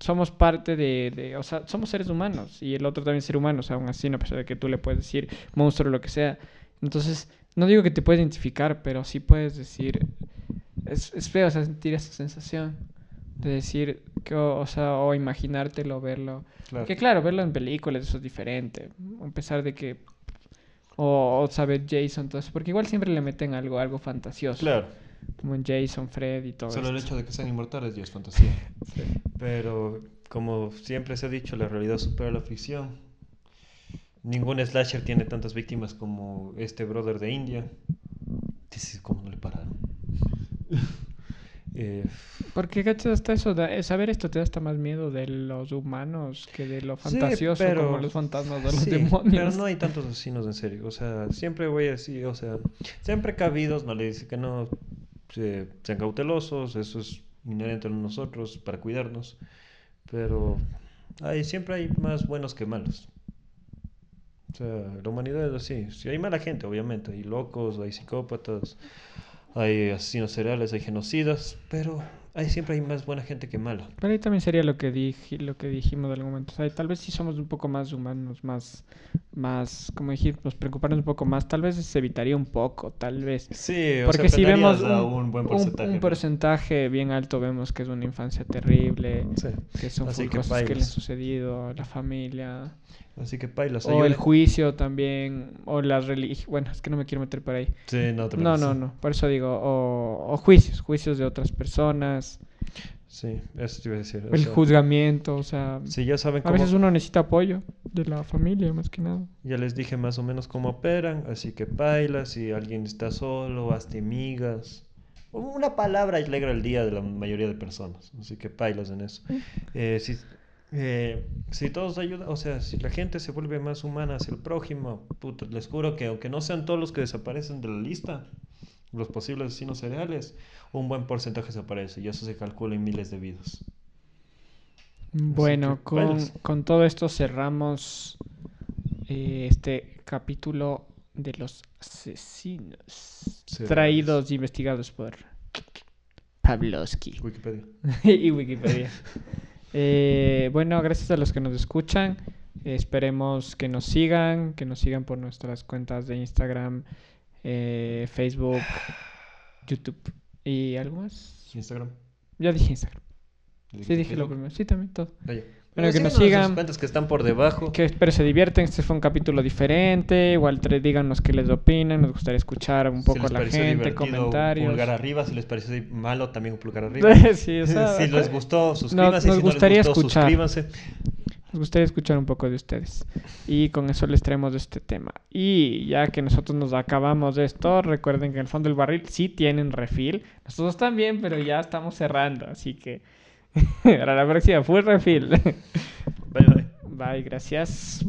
[SPEAKER 2] somos parte de, de- O sea, somos seres humanos y el otro también es ser humano. O sea, aún así, a pesar de que tú le puedes decir monstruo o lo que sea. Entonces, no digo que te puedes identificar, pero sí puedes decir. Es, es feo o sea, sentir esa sensación de decir, que, o, o sea, o imaginártelo, verlo.
[SPEAKER 1] Claro.
[SPEAKER 2] Que claro, verlo en películas eso es diferente. A pesar de que. O, o saber Jason, todo eso. Porque igual siempre le meten algo, algo fantasioso.
[SPEAKER 1] Claro.
[SPEAKER 2] Como en Jason, Fred y todo
[SPEAKER 1] Solo el hecho de que sean inmortales ya es fantasía.
[SPEAKER 2] Sí.
[SPEAKER 1] Pero como siempre se ha dicho, la realidad supera la ficción. Ningún slasher tiene tantas víctimas como este brother de India. Dices, ¿cómo no le pararon? Eh,
[SPEAKER 2] Porque, ¿cachas? Hasta eso, eh, saber esto te da hasta más miedo de los humanos que de lo
[SPEAKER 1] Sí,
[SPEAKER 2] fantasioso
[SPEAKER 1] pero-
[SPEAKER 2] como los fantasmas de los
[SPEAKER 1] sí,
[SPEAKER 2] demonios.
[SPEAKER 1] Pero no hay tantos asesinos en serio. O sea, siempre voy a decir, o sea, sean precavidos, no le dice que no, se- sean cautelosos, eso es inherente a nosotros para cuidarnos. Pero hay, siempre hay más buenos que malos. O sea, la humanidad es así. Si hay mala gente, obviamente, hay locos, hay psicópatas, hay asesinos seriales, hay genocidas, pero Hay, siempre hay más buena gente que mala.
[SPEAKER 2] Pero ahí también sería lo que dije, lo que dijimos en algún momento. O sea, tal vez si somos un poco más humanos, más, más, como dijimos, preocuparnos un poco más, tal vez se evitaría un poco, tal vez.
[SPEAKER 1] Sí, o
[SPEAKER 2] Porque
[SPEAKER 1] sea,
[SPEAKER 2] si vemos un,
[SPEAKER 1] un buen
[SPEAKER 2] un-
[SPEAKER 1] porcentaje.
[SPEAKER 2] un
[SPEAKER 1] ¿no?
[SPEAKER 2] porcentaje bien alto, vemos que es una infancia terrible,
[SPEAKER 1] Sí.
[SPEAKER 2] que son full
[SPEAKER 1] que
[SPEAKER 2] cosas que le han sucedido a la familia.
[SPEAKER 1] Así que pailas.
[SPEAKER 2] O el
[SPEAKER 1] ayuden.
[SPEAKER 2] juicio también, o la religión. Bueno, es que no me quiero meter por ahí.
[SPEAKER 1] Sí, no te
[SPEAKER 2] No, no, no. Por eso digo, o, o juicios, juicios de otras personas,
[SPEAKER 1] Sí, eso te iba a decir. o
[SPEAKER 2] el
[SPEAKER 1] sea,
[SPEAKER 2] juzgamiento, o sea,
[SPEAKER 1] Si ya saben
[SPEAKER 2] a
[SPEAKER 1] cómo.
[SPEAKER 2] veces uno necesita apoyo de la familia más que nada.
[SPEAKER 1] Ya les dije más o menos cómo operan, así que baila, si alguien está solo, hazte amigas. Una palabra alegra el día de la mayoría de personas, así que bailas en eso. Eh, si, eh, si todos ayudan, o sea, si la gente se vuelve más humana hacia el prójimo, puta, les juro que aunque no sean todos los que desaparecen de la lista, los posibles asesinos seriales, un buen porcentaje desaparece y eso se calcula en miles de vidas.
[SPEAKER 2] Bueno, con, con todo esto cerramos eh, este capítulo de los asesinos traídos e investigados por Pavlovsky
[SPEAKER 1] Wikipedia.
[SPEAKER 2] y Wikipedia. Eh, bueno, gracias a los que nos escuchan. Esperemos que nos sigan, que nos sigan por nuestras cuentas de Instagram, eh, Facebook, YouTube y algo más.
[SPEAKER 1] Instagram.
[SPEAKER 2] Ya dije Instagram. Sí, dije lo primero. Sí, también todo. Bueno, que nos sigan.
[SPEAKER 1] cuentas que están por debajo.
[SPEAKER 2] Que espero se divierten. Este fue un capítulo diferente. Igual tre- díganos qué les opinan. Nos gustaría escuchar un
[SPEAKER 1] Si
[SPEAKER 2] poco a
[SPEAKER 1] les
[SPEAKER 2] la
[SPEAKER 1] pareció
[SPEAKER 2] gente, comentarios.
[SPEAKER 1] Pulgar arriba. Si les pareció malo, también un pulgar arriba.
[SPEAKER 2] sí, o sea,
[SPEAKER 1] si les gustó, suscríbanse.
[SPEAKER 2] nos
[SPEAKER 1] si
[SPEAKER 2] gustaría
[SPEAKER 1] no les gustó,
[SPEAKER 2] escuchar.
[SPEAKER 1] suscríbanse.
[SPEAKER 2] Nos gustaría escuchar un poco de ustedes. Y con eso les traemos este tema. Y ya que nosotros nos acabamos de esto, recuerden que en el fondo del barril sí tienen refil. Nosotros también, pero ya estamos cerrando. Así que para la próxima, full refil.
[SPEAKER 1] Bye, bye.
[SPEAKER 2] Bye, gracias.